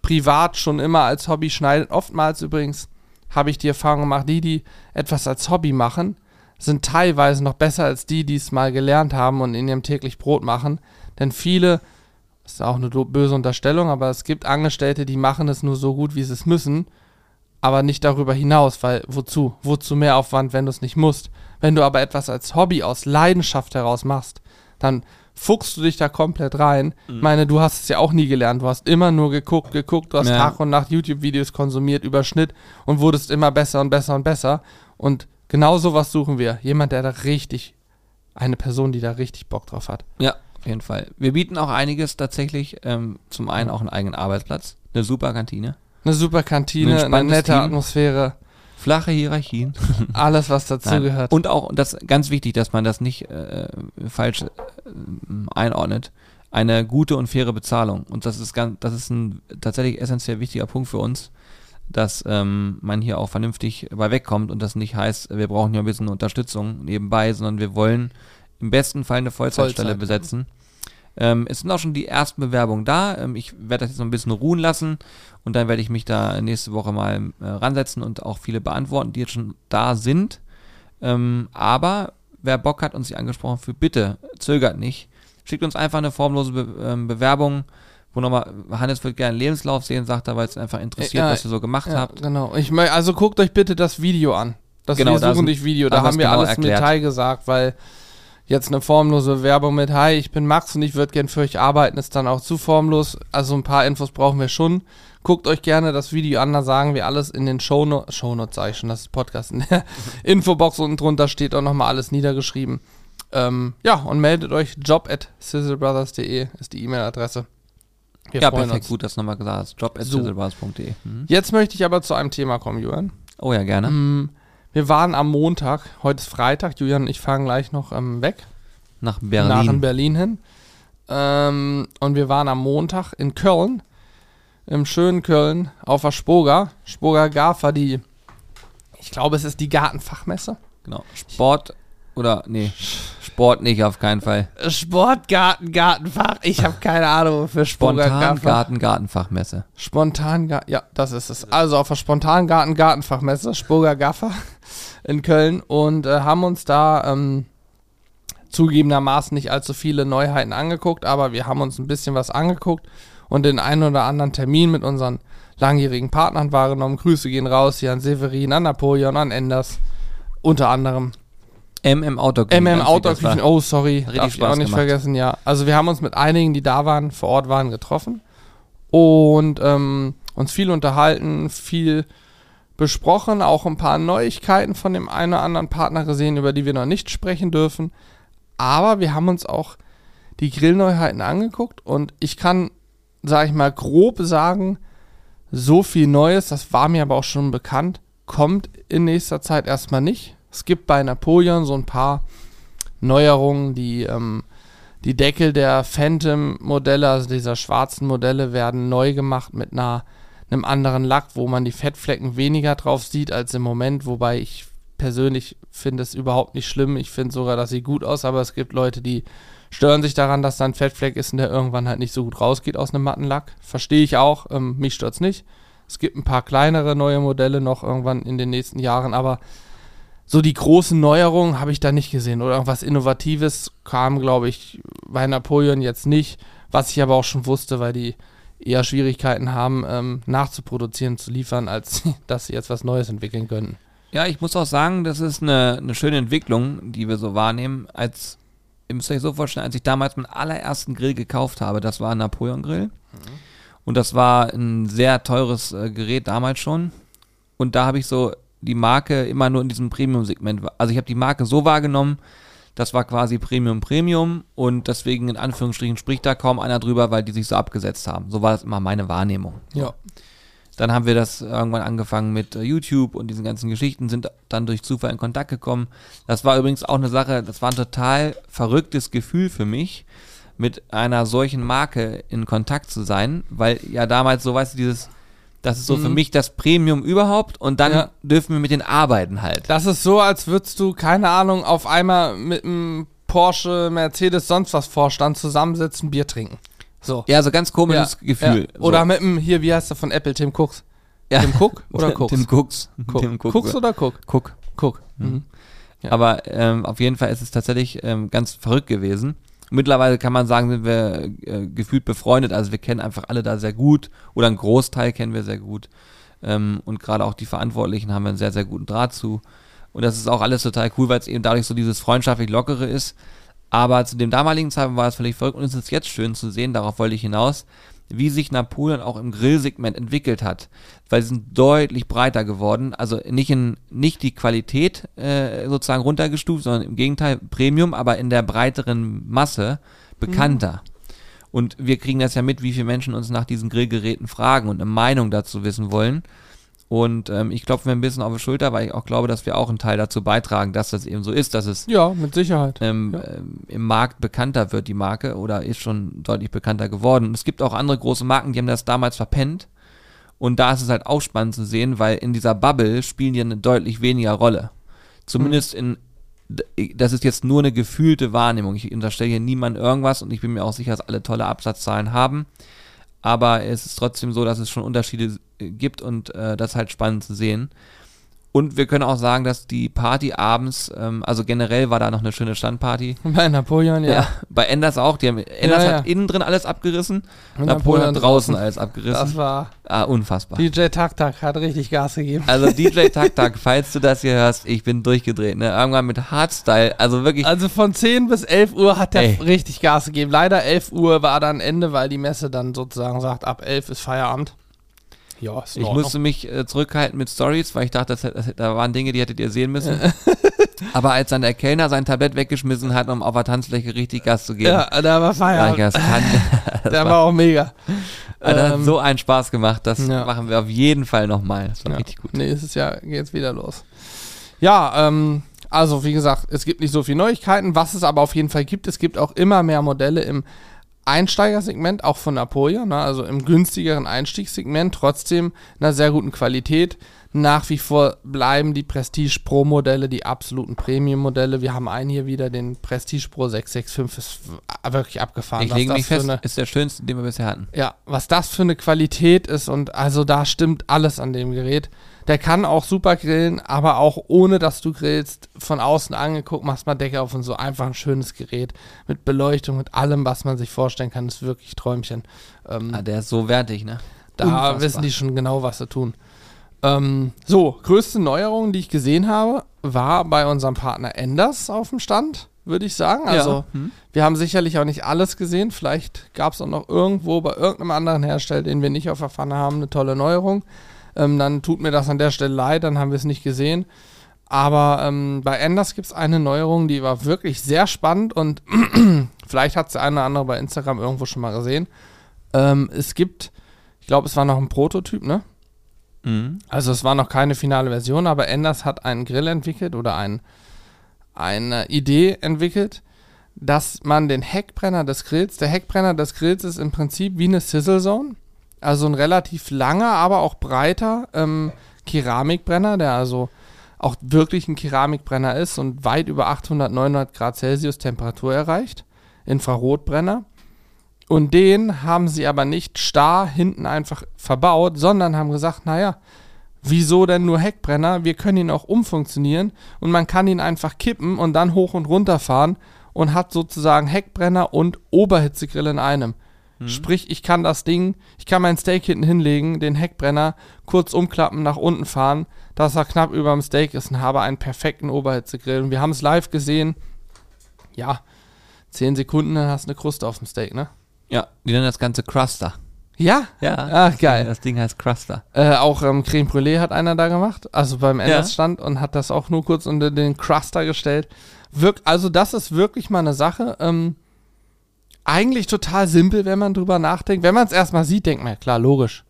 privat schon immer als Hobby schneidet. Oftmals übrigens habe ich die Erfahrung gemacht, die, die etwas als Hobby machen, sind teilweise noch besser als die, die es mal gelernt haben und in ihrem täglich Brot machen. Denn viele, das ist auch eine böse Unterstellung, aber es gibt Angestellte, die machen es nur so gut, wie sie es müssen, aber nicht darüber hinaus, weil wozu? Wozu mehr Aufwand, wenn du es nicht musst? Wenn du aber etwas als Hobby aus Leidenschaft heraus machst, dann fuchst du dich da komplett rein. Ich meine, du hast es ja auch nie gelernt. Du hast immer nur geguckt, geguckt, du hast Ja. Tag und Nacht YouTube-Videos konsumiert, über Schnitt und wurdest immer besser und besser und besser. Und genau sowas suchen wir. Jemand, der da richtig, eine Person, die da richtig Bock drauf hat. Ja, auf jeden Fall. Wir bieten auch einiges tatsächlich. Ähm, zum einen auch einen eigenen Arbeitsplatz, eine super Kantine, Eine super Ein Kantine, eine entspanntes nette Team. Atmosphäre, flache Hierarchien. alles, was dazugehört. Und auch, und das ist ganz wichtig, dass man das nicht äh, falsch äh, einordnet, eine gute und faire Bezahlung. Und das ist ganz, das ist ein tatsächlich essentiell wichtiger Punkt für uns, dass ähm, man hier auch vernünftig bei wegkommt und das nicht heißt, wir brauchen hier ein bisschen Unterstützung nebenbei, sondern wir wollen im besten Fall eine Vollzeitstelle Vollzeit. besetzen. Ähm, es sind auch schon die ersten Bewerbungen da. Ähm, ich werde das jetzt noch ein bisschen ruhen lassen und dann werde ich mich da nächste Woche mal äh, ransetzen und auch viele beantworten, die jetzt schon da sind. Ähm, aber wer Bock hat und sich angesprochen fühlt, bitte zögert nicht. Schickt uns einfach eine formlose Be ähm, Bewerbung, wo nochmal, Hannes wird gerne einen Lebenslauf sehen, sagt er, weil es einfach interessiert, Ja, was ihr so gemacht Ja, habt. genau. Ich mö- also guckt euch bitte das Video an. Das Genau, wir suchen dich Video. da haben wir genau alles im erklärt. Detail gesagt, weil jetzt eine formlose Werbung mit Hi, ich bin Max und ich würde gern für euch arbeiten, ist dann auch zu formlos. Also ein paar Infos brauchen wir schon. Guckt euch gerne das Video an, da sagen wir alles in den Shownotes. Shownotes sage ich schon, das ist Podcast. In der Infobox unten drunter steht auch nochmal alles niedergeschrieben. Ähm, ja, und meldet euch. Job at sizzlebrothers.de ist die E-Mail-Adresse. Wir ja, perfekt, uns. gut, dass du nochmal gesagt hast. Job at So. sizzlebars.de. Mhm. Jetzt möchte ich aber zu einem Thema kommen, Julian. Oh ja, gerne. Mm, Wir waren am Montag, heute ist Freitag, Julian und ich fahren gleich noch ähm, weg, Nach nach in Berlin. Berlin hin. Ähm, und wir waren am Montag in Köln, im schönen Köln, auf der Spoga, Spoga Gafa, die, ich glaube, es ist die Gartenfachmesse. Genau. Sport oder, nee, Sport nicht, auf keinen Fall. Sportgarten, Gartenfach, ich habe keine Ahnung wofür Spoga Spontan. Garten, Gartenfachmesse. Spontan, ja, das ist es. Also auf der Spontangarten Gartenfachmesse, Spoga Gaffer in Köln und äh, haben uns da ähm, zugegebenermaßen nicht allzu viele Neuheiten angeguckt, aber wir haben uns ein bisschen was angeguckt und den einen oder anderen Termin mit unseren langjährigen Partnern wahrgenommen. Grüße gehen raus hier an Severin, an Napoleon, an Enders, unter anderem. MM Outdoor MM ganz Outdoor wichtig, das Küchen, war- oh sorry, richtig darf ich auch Spaß nicht gemacht. vergessen, ja. Also wir haben uns mit einigen, die da waren, vor Ort waren, getroffen und ähm, uns viel unterhalten, viel besprochen, auch ein paar Neuigkeiten von dem einen oder anderen Partner gesehen, über die wir noch nicht sprechen dürfen. Aber wir haben uns auch die Grillneuheiten angeguckt und ich kann, sage ich mal, grob sagen, so viel Neues, das war mir aber auch schon bekannt, kommt in nächster Zeit erstmal nicht. Es gibt bei Napoleon so ein paar Neuerungen, die, ähm, die Deckel der Phantom-Modelle, also dieser schwarzen Modelle, werden neu gemacht mit einer, einem anderen Lack, wo man die Fettflecken weniger drauf sieht als im Moment, wobei ich persönlich finde es überhaupt nicht schlimm. Ich finde sogar, das sieht gut aus, aber es gibt Leute, die stören sich daran, dass da ein Fettfleck ist und der irgendwann halt nicht so gut rausgeht aus einem matten Lack. Verstehe ich auch, ähm, mich stört's nicht. Es gibt ein paar kleinere neue Modelle noch irgendwann in den nächsten Jahren, aber so die großen Neuerungen habe ich da nicht gesehen. Oder irgendwas Innovatives kam, glaube ich, bei Napoleon jetzt nicht. Was ich aber auch schon wusste, weil die eher Schwierigkeiten haben, ähm, nachzuproduzieren, zu liefern, als dass sie jetzt was Neues entwickeln könnten. Ja, ich muss auch sagen, das ist eine, eine schöne Entwicklung, die wir so wahrnehmen. Als, ihr müsst euch so vorstellen, als ich damals meinen allerersten Grill gekauft habe, das war ein Napoleon-Grill. Und das war ein sehr teures äh, Gerät damals schon. Und da habe ich so die Marke immer nur in diesem Premium-Segment. Also ich habe die Marke so wahrgenommen, das war quasi Premium Premium und deswegen in Anführungsstrichen spricht da kaum einer drüber, weil die sich so abgesetzt haben. So war das immer meine Wahrnehmung. Ja. Dann haben wir das irgendwann angefangen mit äh, YouTube und diesen ganzen Geschichten, sind dann durch Zufall in Kontakt gekommen. Das war übrigens auch eine Sache, das war ein total verrücktes Gefühl für mich, mit einer solchen Marke in Kontakt zu sein, weil ja damals so, weißt du, dieses, das ist so für Mhm. mich das Premium überhaupt und dann Ja. dürfen wir mit den arbeiten halt. Das ist so, als würdest du, keine Ahnung, auf einmal mit einem Porsche, Mercedes, sonst was Vorstand zusammensitzen, Bier trinken. So. Ja, so ganz komisches Gefühl. Ja. Oder so. mit dem, hier, wie heißt der von Apple, Tim Cooks? ja. Tim Cook oder Cooks? Tim Cooks. Cook. Tim Cook. Cooks oder Cook? Cook. Cook. Mhm. Ja. Aber ähm, auf jeden Fall ist es tatsächlich ähm, ganz verrückt gewesen. Mittlerweile kann man sagen, sind wir äh, gefühlt befreundet. Also wir kennen einfach alle da sehr gut oder einen Großteil kennen wir sehr gut. Ähm, und gerade auch die Verantwortlichen haben wir einen sehr, sehr guten Draht zu. Und das ist auch alles total cool, weil es eben dadurch so dieses freundschaftlich Lockere ist. Aber zu dem damaligen Zeitpunkt war es völlig verrückt und es ist jetzt schön zu sehen, darauf wollte ich hinaus, wie sich Napoleon auch im Grillsegment entwickelt hat. Weil sie sind deutlich breiter geworden. Also nicht in nicht die Qualität äh, sozusagen runtergestuft, sondern im Gegenteil Premium, aber in der breiteren Masse bekannter. Und wir kriegen das ja mit, wie viele Menschen uns nach diesen Grillgeräten fragen und eine Meinung dazu wissen wollen. Und ähm, ich klopfe mir ein bisschen auf die Schulter, weil ich auch glaube, dass wir auch einen Teil dazu beitragen, dass das eben so ist, dass es Ja, mit Sicherheit. ähm, Ja. ähm, im Markt bekannter wird, die Marke, oder ist schon deutlich bekannter geworden. Und es gibt auch andere große Marken, die haben das damals verpennt. Und da ist es halt auch spannend zu sehen, weil in dieser Bubble spielen die eine deutlich weniger Rolle. Zumindest in, d- das ist jetzt nur eine gefühlte Wahrnehmung. Ich unterstelle hier niemand irgendwas und ich bin mir auch sicher, dass alle tolle Absatzzahlen haben. Aber es ist trotzdem so, dass es schon Unterschiede gibt und äh, das ist halt spannend zu sehen. Und wir können auch sagen, dass die Party abends, ähm, also generell war da noch eine schöne Standparty. Bei Napoleon, ja. Bei Enders auch. Die haben, Enders Ja, ja. hat innen drin alles abgerissen. Napoleon, hat draußen alles Das abgerissen. war. Ah, unfassbar. DJ Tak Tak hat richtig Gas gegeben. Also DJ Tak Tak, falls du das hier hörst, ich bin durchgedreht. Ne? Irgendwann mit Hardstyle, also wirklich. Also von 10 bis 11 Uhr hat der Ey. richtig Gas gegeben. Leider 11 Uhr war dann Ende, weil die Messe dann sozusagen sagt, ab 11 ist Feierabend. Ja, ist Ich musste mich äh, zurückhalten mit Stories, weil ich dachte, das, das, da waren Dinge, die hättet ihr sehen müssen. Aber als dann der Kellner sein Tablett weggeschmissen hat, um auf der Tanzfläche richtig Gas zu geben, Ja, da war Feierabend. das kann, das Der war, war auch mega. also das hat Ähm, so einen Spaß gemacht. Das ja. machen wir auf jeden Fall nochmal. Das war Ja. richtig gut. Nächstes Jahr geht's wieder los. Ja, ähm, also wie gesagt, es gibt nicht so viele Neuigkeiten. Was es aber auf jeden Fall gibt, es gibt auch immer mehr Modelle im Einsteigersegment, auch von Apoya, ne, also im günstigeren Einstiegssegment, trotzdem einer sehr guten Qualität. Nach wie vor bleiben die Prestige Pro Modelle die absoluten Premium Modelle. Wir haben einen hier wieder, den Prestige Pro 665, ist wirklich abgefahren. Ich lege das mich fest, eine- ist der schönste, den wir bisher hatten. ja, was das für eine Qualität ist und also da stimmt alles an dem Gerät. Der kann auch super grillen, aber auch ohne dass du grillst, von außen angeguckt, machst mal Decke auf und so einfach ein schönes Gerät mit Beleuchtung, mit allem, was man sich vorstellen kann, ist wirklich Träumchen. Ähm, Ah, der ist so wertig, ne? da Unfassbar. wissen die schon genau, was sie tun. Ähm, so, größte Neuerung, die ich gesehen habe, war bei unserem Partner Enders auf dem Stand, würde ich sagen. Also, ja. Hm? wir haben sicherlich auch nicht alles gesehen. Vielleicht gab es auch noch irgendwo bei irgendeinem anderen Hersteller, den wir nicht auf der Pfanne haben, eine tolle Neuerung. Ähm, dann tut mir das an der Stelle leid, dann haben wir es nicht gesehen. Aber ähm, bei Enders gibt es eine Neuerung, die war wirklich sehr spannend und vielleicht hat es der eine oder andere bei Instagram irgendwo schon mal gesehen. Ähm, es gibt, ich glaube, es war noch ein Prototyp, ne? Mhm. Also es war noch keine finale Version, aber Enders hat einen Grill entwickelt oder ein, eine Idee entwickelt, dass man den Heckbrenner des Grills, der Heckbrenner des Grills ist im Prinzip wie eine Sizzle Zone, also ein relativ langer, aber auch breiter ähm, Keramikbrenner, der also auch wirklich ein Keramikbrenner ist und weit über 800, 900 Grad Celsius Temperatur erreicht. Infrarotbrenner. Und den haben sie aber nicht starr hinten einfach verbaut, sondern haben gesagt, naja, wieso denn nur Heckbrenner? Wir können ihn auch umfunktionieren und man kann ihn einfach kippen und dann hoch und runter fahren und hat sozusagen Heckbrenner und Oberhitzegrill in einem. Sprich, ich kann das Ding, ich kann mein Steak hinten hinlegen, den Heckbrenner kurz umklappen, nach unten fahren, dass er knapp über dem Steak ist und habe einen perfekten Oberhitzegrill. Und wir haben es live gesehen. Ja, 10 Sekunden, dann hast du eine Kruste auf dem Steak, ne? Ja, die nennen das Ganze Cruster. Ja? Ja. Ach, geil. Das Ding heißt Cruster. Äh, auch ähm, Creme Brûlée hat einer da gemacht, also beim Ja. Enders stand und hat das auch nur kurz unter den Cruster gestellt. Wirk also das ist wirklich mal eine Sache. Ähm, eigentlich total simpel, wenn man drüber nachdenkt. Wenn man es erstmal sieht, denkt man, ja klar, logisch.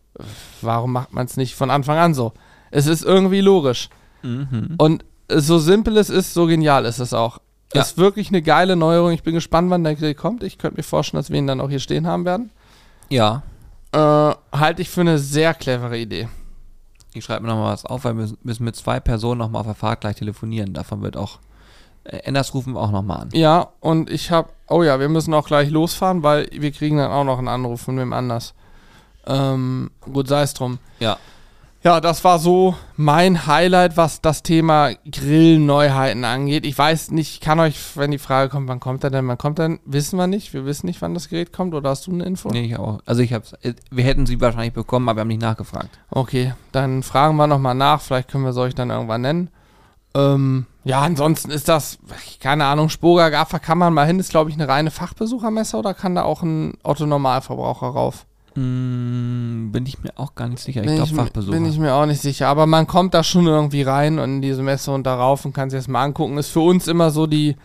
Warum macht man es nicht von Anfang an so? Es ist irgendwie logisch. Mhm. Und so simpel es ist, so genial ist es auch. Ja. Ist wirklich eine geile Neuerung. Ich bin gespannt, wann der Grill kommt. Ich könnte mir vorstellen, dass wir ihn dann auch hier stehen haben werden. Ja. Äh, halte ich für eine sehr clevere Idee. Ich schreibe mir nochmal was auf, weil wir müssen mit zwei Personen nochmal auf der Fahrt gleich telefonieren. Davon wird auch. Äh, Enders rufen wir auch nochmal an. Ja, und ich habe, oh ja, wir müssen auch gleich losfahren, weil wir kriegen dann auch noch einen Anruf von wem anders. Ähm, gut, sei es drum. Ja. Ja, das war so mein Highlight, was das Thema Grillneuheiten angeht. Ich weiß nicht, ich kann euch, wenn die Frage kommt, wann kommt er denn, wann kommt er denn, wissen wir nicht. Wir wissen nicht, wann das Gerät kommt, oder hast du eine Info? Nee, ich auch. Also ich hab's. äh, Wir hätten sie wahrscheinlich bekommen, aber wir haben nicht nachgefragt. Okay, dann fragen wir nochmal nach, vielleicht können wir es euch dann irgendwann nennen. Ähm, ja, ansonsten ist das, keine Ahnung, Spoga Gaffer kann man mal hin, ist glaube ich eine reine Fachbesuchermesse oder kann da auch ein Otto-Normalverbraucher rauf? Mm, bin ich mir auch gar nicht sicher. Ich bin, glaube Fachbesucher. bin ich mir auch nicht sicher, aber man kommt da schon irgendwie rein und in diese Messe und darauf und kann sich das mal angucken. Ist für uns immer so die,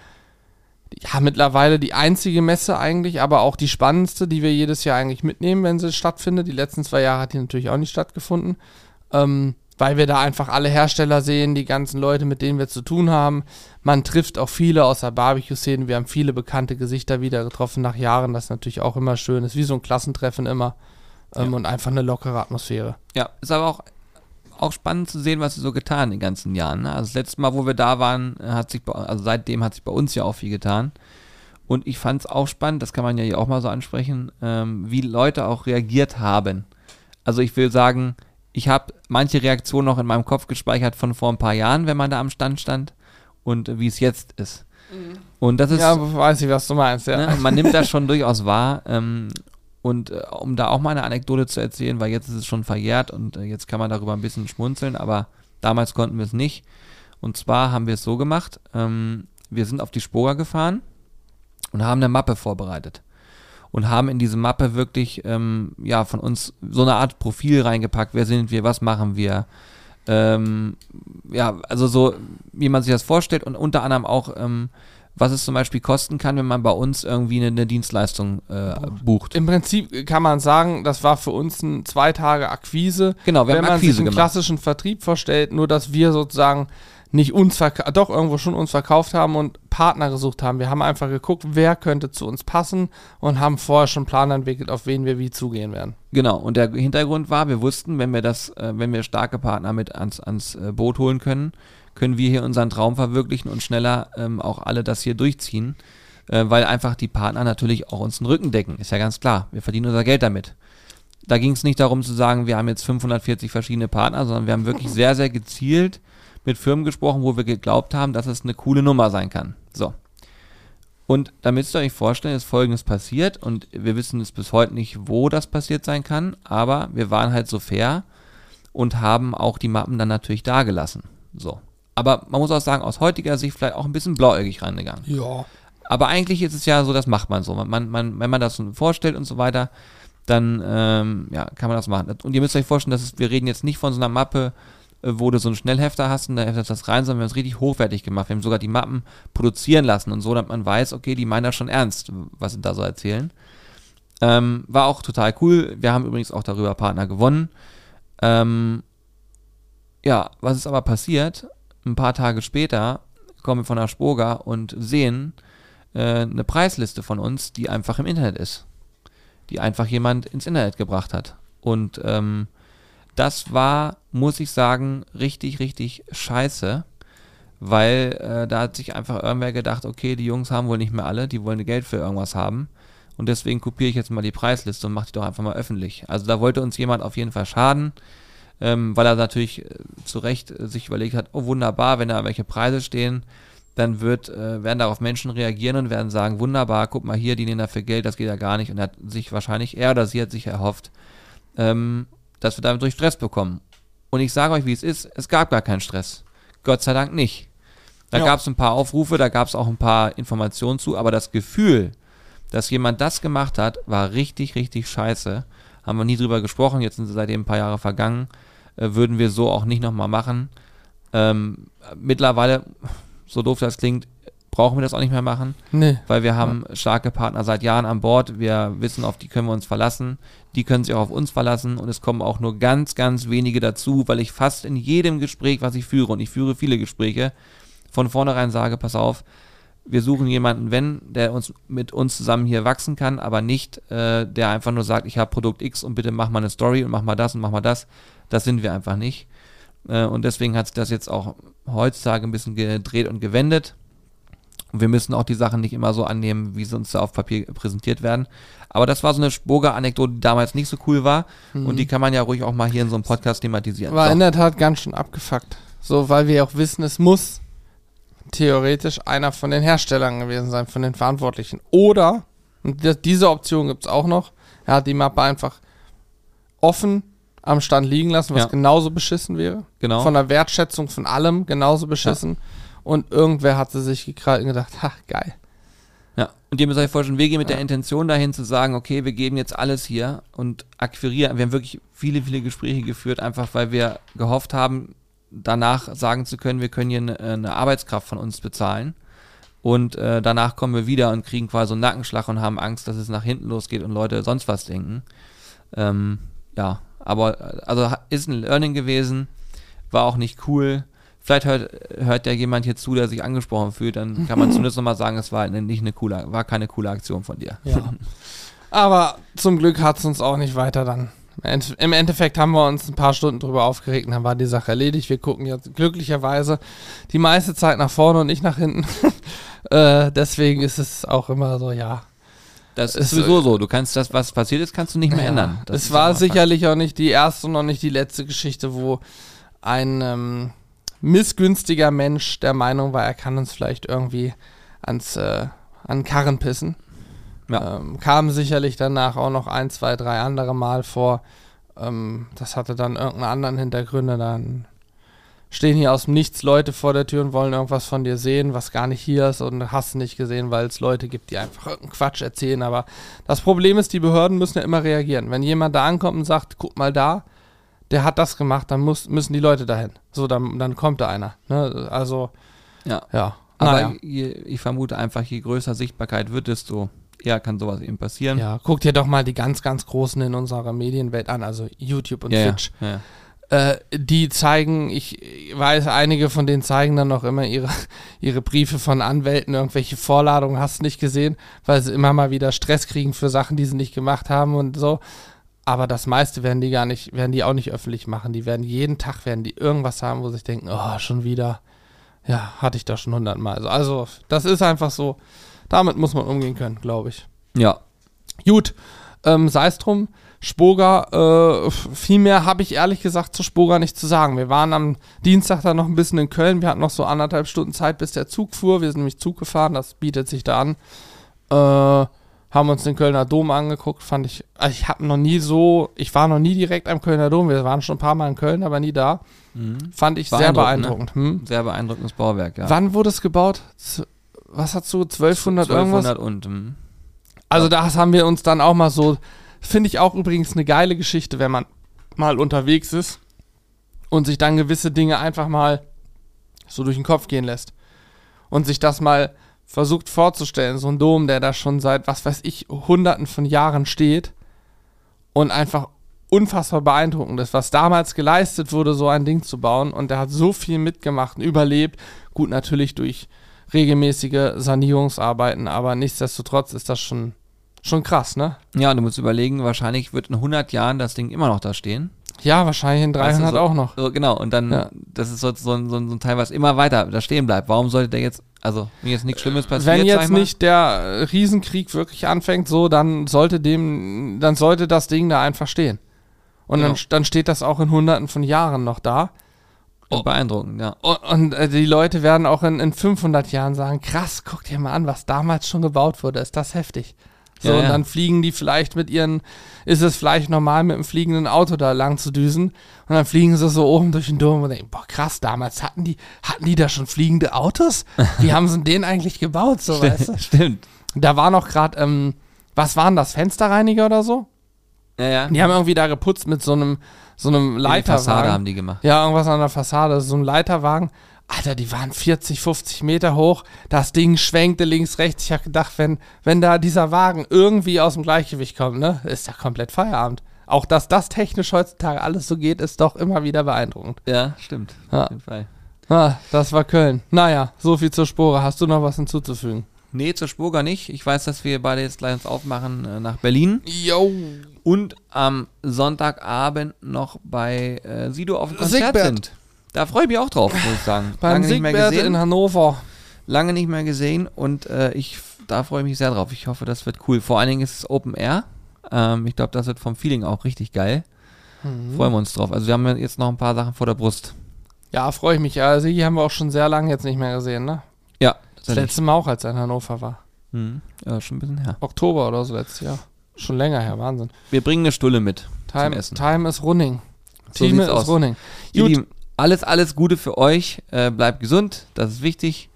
ja, mittlerweile die einzige Messe eigentlich, aber auch die spannendste, die wir jedes Jahr eigentlich mitnehmen, wenn sie stattfindet. Die letzten zwei Jahre hat die natürlich auch nicht stattgefunden. Ähm, weil wir da einfach alle Hersteller sehen, die ganzen Leute, mit denen wir zu tun haben. Man trifft auch viele aus der Barbecue-Szene. Wir haben viele bekannte Gesichter wieder getroffen nach Jahren, das natürlich auch immer schön ist. Wie so ein Klassentreffen immer. Ähm, Ja. Und einfach eine lockere Atmosphäre. Ja, ist aber auch, auch spannend zu sehen, was sie so getan in den ganzen Jahren. Ne? Also das letzte Mal, wo wir da waren, hat sich, also seitdem hat sich bei uns ja auch viel getan. Und ich fand es auch spannend, das kann man ja hier auch mal so ansprechen, ähm, wie Leute auch reagiert haben. Also ich will sagen, ich habe manche Reaktionen noch in meinem Kopf gespeichert von vor ein paar Jahren, wenn man da am Stand stand und wie es jetzt ist. Mhm. Und das ist. Ja, weiß ich, was du meinst, ja. Ne, man nimmt das schon durchaus wahr. Ähm, und äh, um da auch mal eine Anekdote zu erzählen, weil jetzt ist es schon verjährt und äh, jetzt kann man darüber ein bisschen schmunzeln, aber damals konnten wir es nicht. Und zwar haben wir es so gemacht, ähm, wir sind auf die Spoga gefahren und haben eine Mappe vorbereitet. Und haben in diese Mappe wirklich, ähm, ja, von uns so eine Art Profil reingepackt. Wer sind wir? Was machen wir? Ähm, ja, also so, wie man sich das vorstellt und unter anderem auch, ähm, was es zum Beispiel kosten kann, wenn man bei uns irgendwie eine, eine Dienstleistung äh, bucht. Im Prinzip kann man sagen, das war für uns ein zwei Tage Akquise. Genau, wir wenn haben man Akquise sich einen klassischen Vertrieb vorstellt, nur dass wir sozusagen nicht uns verkauft, doch irgendwo schon uns verkauft haben und Partner gesucht haben. Wir haben einfach geguckt, wer könnte zu uns passen und haben vorher schon einen Plan entwickelt, auf wen wir wie zugehen werden. Genau, und der Hintergrund war, wir wussten, wenn wir das, äh, wenn wir starke Partner mit ans, ans äh, Boot holen können, können wir hier unseren Traum verwirklichen und schneller ähm, auch alle das hier durchziehen, äh, weil einfach die Partner natürlich auch uns den Rücken decken, ist ja ganz klar. Wir verdienen unser Geld damit. Da ging es nicht darum zu sagen, wir haben jetzt 540 verschiedene Partner, sondern wir haben wirklich sehr, sehr gezielt mit Firmen gesprochen, wo wir geglaubt haben, dass es eine coole Nummer sein kann. So. Und damit ihr euch vorstellen, ist Folgendes passiert und wir wissen es bis heute nicht, wo das passiert sein kann, aber wir waren halt so fair und haben auch die Mappen dann natürlich dagelassen. So. Aber man muss auch sagen, aus heutiger Sicht vielleicht auch ein bisschen blauäugig reingegangen. Ja. Aber eigentlich ist es ja so, das macht man so. Man, man, wenn man das so vorstellt und so weiter, dann ähm, ja, kann man das machen. Und ihr müsst euch vorstellen, dass es, wir reden jetzt nicht von so einer Mappe, wo du so einen Schnellhefter hast und da heftest das rein, sondern wir haben es richtig hochwertig gemacht. Wir haben sogar die Mappen produzieren lassen und so, damit man weiß, okay, die meinen das schon ernst, was sie da so erzählen. Ähm, war auch total cool. Wir haben übrigens auch darüber Partner gewonnen. Ähm, ja, was ist aber passiert? Ein paar Tage später kommen wir von der und sehen äh, eine Preisliste von uns, die einfach im Internet ist. Die einfach jemand ins Internet gebracht hat. Und ähm, das war, muss ich sagen, richtig, richtig scheiße, weil äh, da hat sich einfach irgendwer gedacht, okay, die Jungs haben wohl nicht mehr alle, die wollen Geld für irgendwas haben und deswegen kopiere ich jetzt mal die Preisliste und mache die doch einfach mal öffentlich. Also da wollte uns jemand auf jeden Fall schaden, ähm, weil er natürlich äh, zu Recht äh, sich überlegt hat, oh wunderbar, wenn da welche Preise stehen, dann wird, äh, werden darauf Menschen reagieren und werden sagen, wunderbar, guck mal hier, die nehmen dafür Geld, das geht ja gar nicht und er hat sich wahrscheinlich, er oder sie hat sich erhofft, ähm, dass wir damit durch Stress bekommen. Und ich sage euch, wie es ist, es gab gar keinen Stress. Gott sei Dank nicht. Da Ja. gab es ein paar Aufrufe, da gab es auch ein paar Informationen zu, aber das Gefühl, dass jemand das gemacht hat, war richtig, richtig scheiße. Haben wir nie drüber gesprochen, jetzt sind seitdem ein paar Jahre vergangen, äh, würden wir so auch nicht nochmal machen. Ähm, mittlerweile, so doof das klingt, brauchen wir das auch nicht mehr machen Nee. weil wir haben starke Partner seit Jahren an Bord. Wir wissen, auf die können wir uns verlassen. Die können sich auch auf uns verlassen und es kommen auch nur ganz, ganz wenige dazu, weil ich fast in jedem Gespräch, was ich führe, und ich führe viele Gespräche, von vornherein sage, pass auf, wir suchen jemanden, wenn, der uns mit uns zusammen hier wachsen kann, aber nicht, äh, der einfach nur sagt, ich habe Produkt X und bitte mach mal eine Story und mach mal das und mach mal das. Das sind wir einfach nicht. Äh, und deswegen hat sich das jetzt auch heutzutage ein bisschen gedreht und gewendet. Und wir müssen auch die Sachen nicht immer so annehmen, wie sie uns da auf Papier präsentiert werden. Aber das war so eine Spoga-Anekdote, die damals nicht so cool war. Und die kann man ja ruhig auch mal hier in so einem Podcast thematisieren. War So. in der Tat ganz schön abgefuckt. So, weil wir auch wissen, es muss theoretisch einer von den Herstellern gewesen sein, von den Verantwortlichen. Oder, und diese Option gibt es auch noch, er hat die Mappe einfach offen am Stand liegen lassen, was Ja. genauso beschissen wäre. Genau. Von der Wertschätzung von allem genauso beschissen. Und irgendwer hatte sich gekrallt und gedacht, ha, geil. Ja, und ihr müsst euch vorstellen, wir gehen mit der Intention dahin zu sagen, okay, wir geben jetzt alles hier und akquirieren. Wir haben wirklich viele, viele Gespräche geführt, einfach weil wir gehofft haben, danach sagen zu können, wir können hier eine, eine Arbeitskraft von uns bezahlen. Und äh, danach kommen wir wieder und kriegen quasi einen Nackenschlag und haben Angst, dass es nach hinten losgeht und Leute sonst was denken. Ähm, ja, aber äh, also ist ein Learning gewesen, war auch nicht cool. Vielleicht hört, hört ja jemand hier zu, der sich angesprochen fühlt, dann kann man zumindest nochmal sagen, es war eine, nicht eine coole, war keine coole Aktion von dir. Ja. Aber zum Glück hat es uns auch nicht weiter dann. Im End- Im Endeffekt haben wir uns ein paar Stunden drüber aufgeregt und dann war die Sache erledigt. Wir gucken jetzt glücklicherweise die meiste Zeit nach vorne und nicht nach hinten. äh, deswegen ist es auch immer so, ja. Das ist Es- sowieso so. Du kannst das, was passiert ist, kannst du nicht mehr ändern. Das es war sicherlich auch nicht die erste und noch nicht die letzte Geschichte, wo ein ähm, missgünstiger Mensch der Meinung war, er kann uns vielleicht irgendwie ans äh, an Karren pissen. Ja. Ähm, kam sicherlich danach auch noch ein, zwei, drei andere Mal vor. Ähm, das hatte dann irgendeinen anderen Hintergründe. Dann stehen hier aus dem Nichts Leute vor der Tür und wollen irgendwas von dir sehen, was gar nicht hier ist und hast nicht gesehen, weil es Leute gibt, die einfach irgendeinen Quatsch erzählen. Aber das Problem ist, die Behörden müssen ja immer reagieren. Wenn jemand da ankommt und sagt, guck mal da, der hat das gemacht, dann muss, müssen die Leute dahin. So, dann, dann kommt da einer. Ne? Also, Ja. ja. Aber Naja. je, ich vermute einfach, je größer Sichtbarkeit wird, desto eher kann sowas eben passieren. Ja, guck dir doch mal die ganz, ganz Großen in unserer Medienwelt an, also YouTube und ja, ja, Twitch. ja. Äh, die zeigen, ich weiß, einige von denen zeigen dann noch immer ihre, ihre Briefe von Anwälten, irgendwelche Vorladungen, hast du nicht gesehen, weil sie immer mal wieder Stress kriegen für Sachen, die sie nicht gemacht haben und so. Aber das meiste werden die gar nicht, werden die auch nicht öffentlich machen. Die werden jeden Tag werden die irgendwas haben, wo sie sich denken, oh, schon wieder. Ja, hatte ich doch schon hundertmal. Also, also, das ist einfach so. Damit muss man umgehen können, glaube ich. ja. Gut, ähm, sei es drum. Spoga, äh, viel mehr habe ich ehrlich gesagt zu Spoga nicht zu sagen. Wir waren am Dienstag dann noch ein bisschen in Köln. Wir hatten noch so anderthalb Stunden Zeit, bis der Zug fuhr. Wir sind nämlich Zug gefahren, das bietet sich da an. Äh, haben uns den Kölner Dom angeguckt, fand ich, also ich habe noch nie so, ich war noch nie direkt am Kölner Dom, wir waren schon ein paar Mal in Köln, aber nie da. Mhm. Fand ich sehr Beeindruckend, beeindruckend. Hm? Sehr beeindruckendes Bauwerk, ja. Wann wurde es gebaut? Was hast du, 1200, irgendwas? 1200 und, mhm. Also das haben wir uns dann auch mal so, finde ich auch übrigens eine geile Geschichte, wenn man mal unterwegs ist und sich dann gewisse Dinge einfach mal so durch den Kopf gehen lässt und sich das mal versucht vorzustellen, so ein Dom, der da schon seit, was weiß ich, hunderten von Jahren steht und einfach unfassbar beeindruckend ist, was damals geleistet wurde, so ein Ding zu bauen und der hat so viel mitgemacht und überlebt, gut natürlich durch regelmäßige Sanierungsarbeiten, aber nichtsdestotrotz ist das schon, schon krass, ne? Ja, du musst überlegen, wahrscheinlich wird in 100 Jahren das Ding immer noch da stehen. Ja, wahrscheinlich in 300 Weißt du, so- auch noch. So, genau, und dann, Ja. das ist so, so, ein- so, so ein Teil, was immer weiter da stehen bleibt. Warum sollte der jetzt, also, wenn jetzt nichts Schlimmes passiert, Wenn jetzt nicht der Riesenkrieg wirklich anfängt, so, dann sollte dem, dann sollte das Ding da einfach stehen. Und dann, Genau. dann steht das auch in hunderten von Jahren noch da. Und beeindruckend, ja. Und, und äh, die Leute werden auch in, in 500 Jahren sagen, krass, guck dir mal an, was damals schon gebaut wurde, ist das heftig. So, Ja, und ja. dann fliegen die vielleicht mit ihren, ist es vielleicht normal, mit einem fliegenden Auto da lang zu düsen. Und dann fliegen sie so oben durch den Dom und denken, boah, krass, damals hatten die, hatten die da schon fliegende Autos? Wie haben sie denn den eigentlich gebaut, so, weißt du? Stimmt. Da war noch gerade, ähm, was waren das, Fensterreiniger oder so? Ja, ja. Die haben irgendwie da geputzt mit so einem, so einem Die Fassade Leiterwagen. haben die gemacht. Ja, irgendwas an der Fassade, so ein Leiterwagen. Alter, die waren 40, 50 Meter hoch. Das Ding schwenkte links, rechts. Ich habe gedacht, wenn, wenn da dieser Wagen irgendwie aus dem Gleichgewicht kommt, ne, ist ja komplett Feierabend. Auch dass das technisch heutzutage alles so geht, ist doch immer wieder beeindruckend. Ja, stimmt. Ja. Auf jeden Fall. Ah, das war Köln. Naja, so viel zur Spore. Hast du noch was hinzuzufügen? Nee, zur Spurger nicht. Ich weiß, dass wir beide jetzt gleich uns aufmachen äh, nach Berlin Yo. und am Sonntagabend noch bei äh, Sido auf dem Konzert Siegbert. sind. Da freue ich mich auch drauf, muss ich sagen. Beim Lange nicht mehr Siegbert gesehen. in Hannover. lange nicht mehr gesehen und äh, ich da freue ich mich sehr drauf. Ich hoffe, das wird cool. Vor allen Dingen ist es Open Air. Ähm, ich glaube, das wird vom Feeling auch richtig geil. Mhm. Freuen wir uns drauf. Also wir haben jetzt noch ein paar Sachen vor der Brust. Ja, freue ich mich. Ja, Sigi haben wir auch schon sehr lange jetzt nicht mehr gesehen, ne? Ja, Das letzte Mal auch, als er in Hannover war. Mhm. Ja, schon ein bisschen her. Oktober oder so letztes Jahr. Schon länger her, Wahnsinn. Wir bringen eine Stulle mit. Time, Essen. time is running. So Team is aus. running. Gut. Alles, alles Gute für euch. Äh, bleibt gesund, das ist wichtig.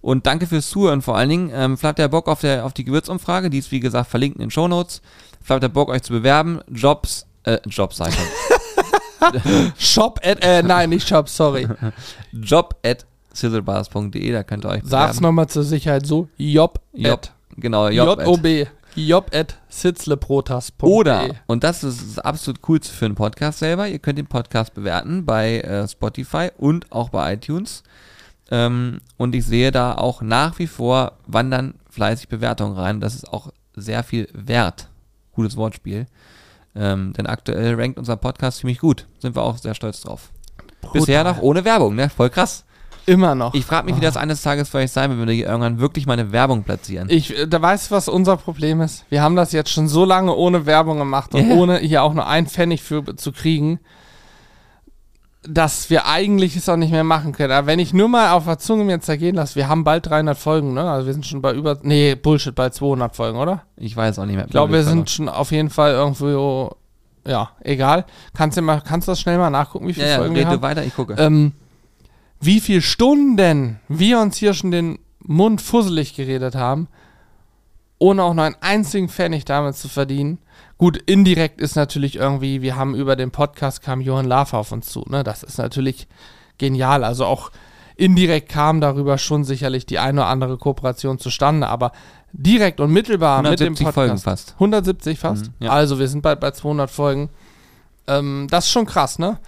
Und danke fürs Zuhören vor allen Dingen. Ähm, vielleicht habt ihr Bock auf, der, auf die Gewürzumfrage, die ist wie gesagt verlinkt in den Shownotes. Vielleicht habt ihr Bock, euch zu bewerben. Jobs, äh, Jobs sag ich schon. Shop at, äh, nein, nicht Shop, sorry. Job at sizzlebars.de, da könnt ihr euch Sag's nochmal zur Sicherheit so. Job Job, at. genau, Job. J-O-B. Job at sitzleprotas.de. Oder, und das ist das absolut coolste für einen Podcast selber, ihr könnt den Podcast bewerten bei äh, Spotify und auch bei iTunes. Ähm, und ich sehe da auch nach wie vor wandern fleißig Bewertungen rein. Das ist auch sehr viel wert. Gutes Wortspiel. Ähm, denn aktuell rankt unser Podcast ziemlich gut. Sind wir auch sehr stolz drauf. Bisher noch ohne Werbung, ne? Voll krass. Immer noch. Ich frage mich, wie das eines Tages vielleicht sein wird, wenn wir hier irgendwann wirklich mal eine Werbung platzieren. Ich, äh, da weißt du, was unser Problem ist? Wir haben das jetzt schon so lange ohne Werbung gemacht und Ja. ohne hier auch nur einen Pfennig für zu kriegen, dass wir eigentlich es auch nicht mehr machen können. Aber wenn ich nur mal auf der Zunge mir zergehen lasse, wir haben bald 300 Folgen, ne? Also wir sind schon bei über, nee, Bullshit, bei 200 Folgen, oder? Ich weiß auch nicht mehr. Ich glaube, wir sind schon auf jeden Fall irgendwo, ja, egal. Kannst du mal, kannst du das schnell mal nachgucken, wie viele Ja, ja, Folgen wir haben? weiter, ich gucke. ähm, wie viel Stunden wir uns hier schon den Mund fusselig geredet haben, ohne auch nur einen einzigen Pfennig damit zu verdienen. Gut, indirekt ist natürlich irgendwie, wir haben über den Podcast kam Johann Lafer auf uns zu, ne? Das ist natürlich genial. Also auch indirekt kam darüber schon sicherlich die eine oder andere Kooperation zustande, aber direkt und mittelbar mit dem 170 Podcast. Folgen fast. 170 fast. Mhm, ja. Also wir sind bald bei 200 Folgen. Ähm, das ist schon krass, ne?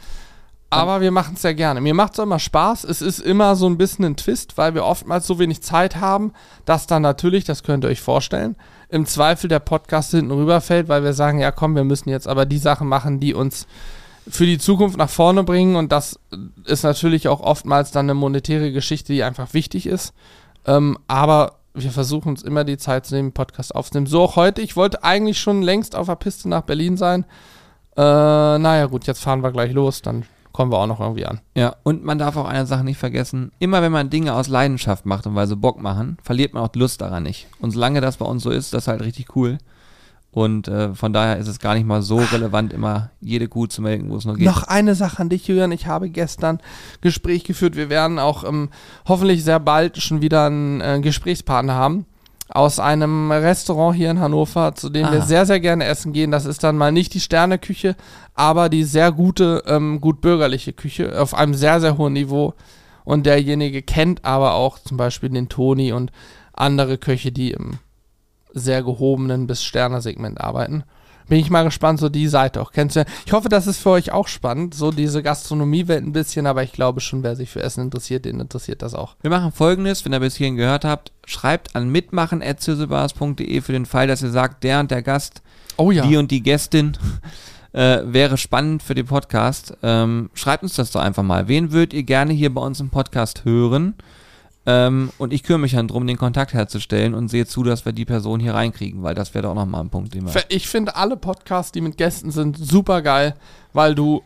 Aber wir machen es sehr gerne. Mir macht es immer Spaß. Es ist immer so ein bisschen ein Twist, weil wir oftmals so wenig Zeit haben, dass dann natürlich, das könnt ihr euch vorstellen, im Zweifel der Podcast hinten rüberfällt, weil wir sagen, ja komm, wir müssen jetzt aber die Sachen machen, die uns für die Zukunft nach vorne bringen. Und das ist natürlich auch oftmals dann eine monetäre Geschichte, die einfach wichtig ist. Ähm, aber wir versuchen uns immer die Zeit zu nehmen, Podcast aufzunehmen. So auch heute. Ich wollte eigentlich schon längst auf der Piste nach Berlin sein. Äh, naja, gut, jetzt fahren wir gleich los, dann kommen wir auch noch irgendwie an. Ja, und man darf auch eine Sache nicht vergessen. Immer wenn man Dinge aus Leidenschaft macht und weil sie Bock machen, verliert man auch die Lust daran nicht. Und solange das bei uns so ist, das ist halt richtig cool. Und äh, von daher ist es gar nicht mal so relevant, immer jede Kuh zu melken, wo es nur geht. Noch eine Sache an dich, Julian. Ich habe gestern Gespräch geführt. Wir werden auch ähm, hoffentlich sehr bald schon wieder einen äh, Gesprächspartner haben. Aus einem Restaurant hier in Hannover, zu dem wir Ah. sehr, sehr gerne essen gehen. Das ist dann mal nicht die Sterneküche, aber die sehr gute, ähm, gut bürgerliche Küche auf einem sehr, sehr hohen Niveau. Und derjenige kennt aber auch zum Beispiel den Toni und andere Köche, die im sehr gehobenen bis Sterner-Segment arbeiten. Bin ich mal gespannt, so die Seite auch kennenzulernen. Ich hoffe, das ist für euch auch spannend, so diese Gastronomiewelt ein bisschen, aber ich glaube schon, wer sich für Essen interessiert, den interessiert das auch. Wir machen folgendes, wenn ihr bis hierhin gehört habt, schreibt an mitmachen.zösebars.de für den Fall, dass ihr sagt, der und der Gast, Oh ja. die und die Gästin äh, wäre spannend für den Podcast. Ähm, schreibt uns das doch einfach mal. Wen würdet ihr gerne hier bei uns im Podcast hören? Ähm, und ich kümmere mich dann drum, den Kontakt herzustellen und sehe zu, dass wir die Person hier reinkriegen, weil das wäre doch nochmal ein Punkt, den wir. Ich finde alle Podcasts, die mit Gästen sind, super geil, weil du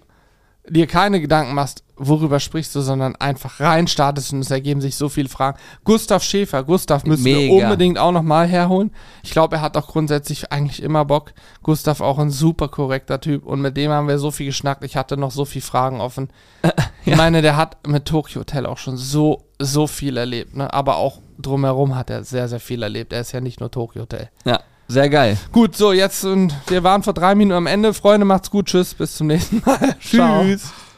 dir keine Gedanken machst, worüber sprichst du, sondern einfach reinstartest und es ergeben sich so viele Fragen. Gustav Schäfer, Gustav müssen wir Mega. unbedingt auch nochmal herholen. Ich glaube, er hat auch grundsätzlich eigentlich immer Bock. Gustav auch ein super korrekter Typ und mit dem haben wir so viel geschnackt. Ich hatte noch so viele Fragen offen. Ich meine, der hat mit Tokyo Hotel auch schon so, so viel erlebt, ne? aber auch drumherum hat er sehr, sehr viel erlebt. Er ist ja nicht nur Tokyo Hotel. Ja, sehr geil. Gut, so jetzt und wir waren vor drei Minuten am Ende. Freunde, macht's gut. Tschüss, bis zum nächsten Mal. Tschüss.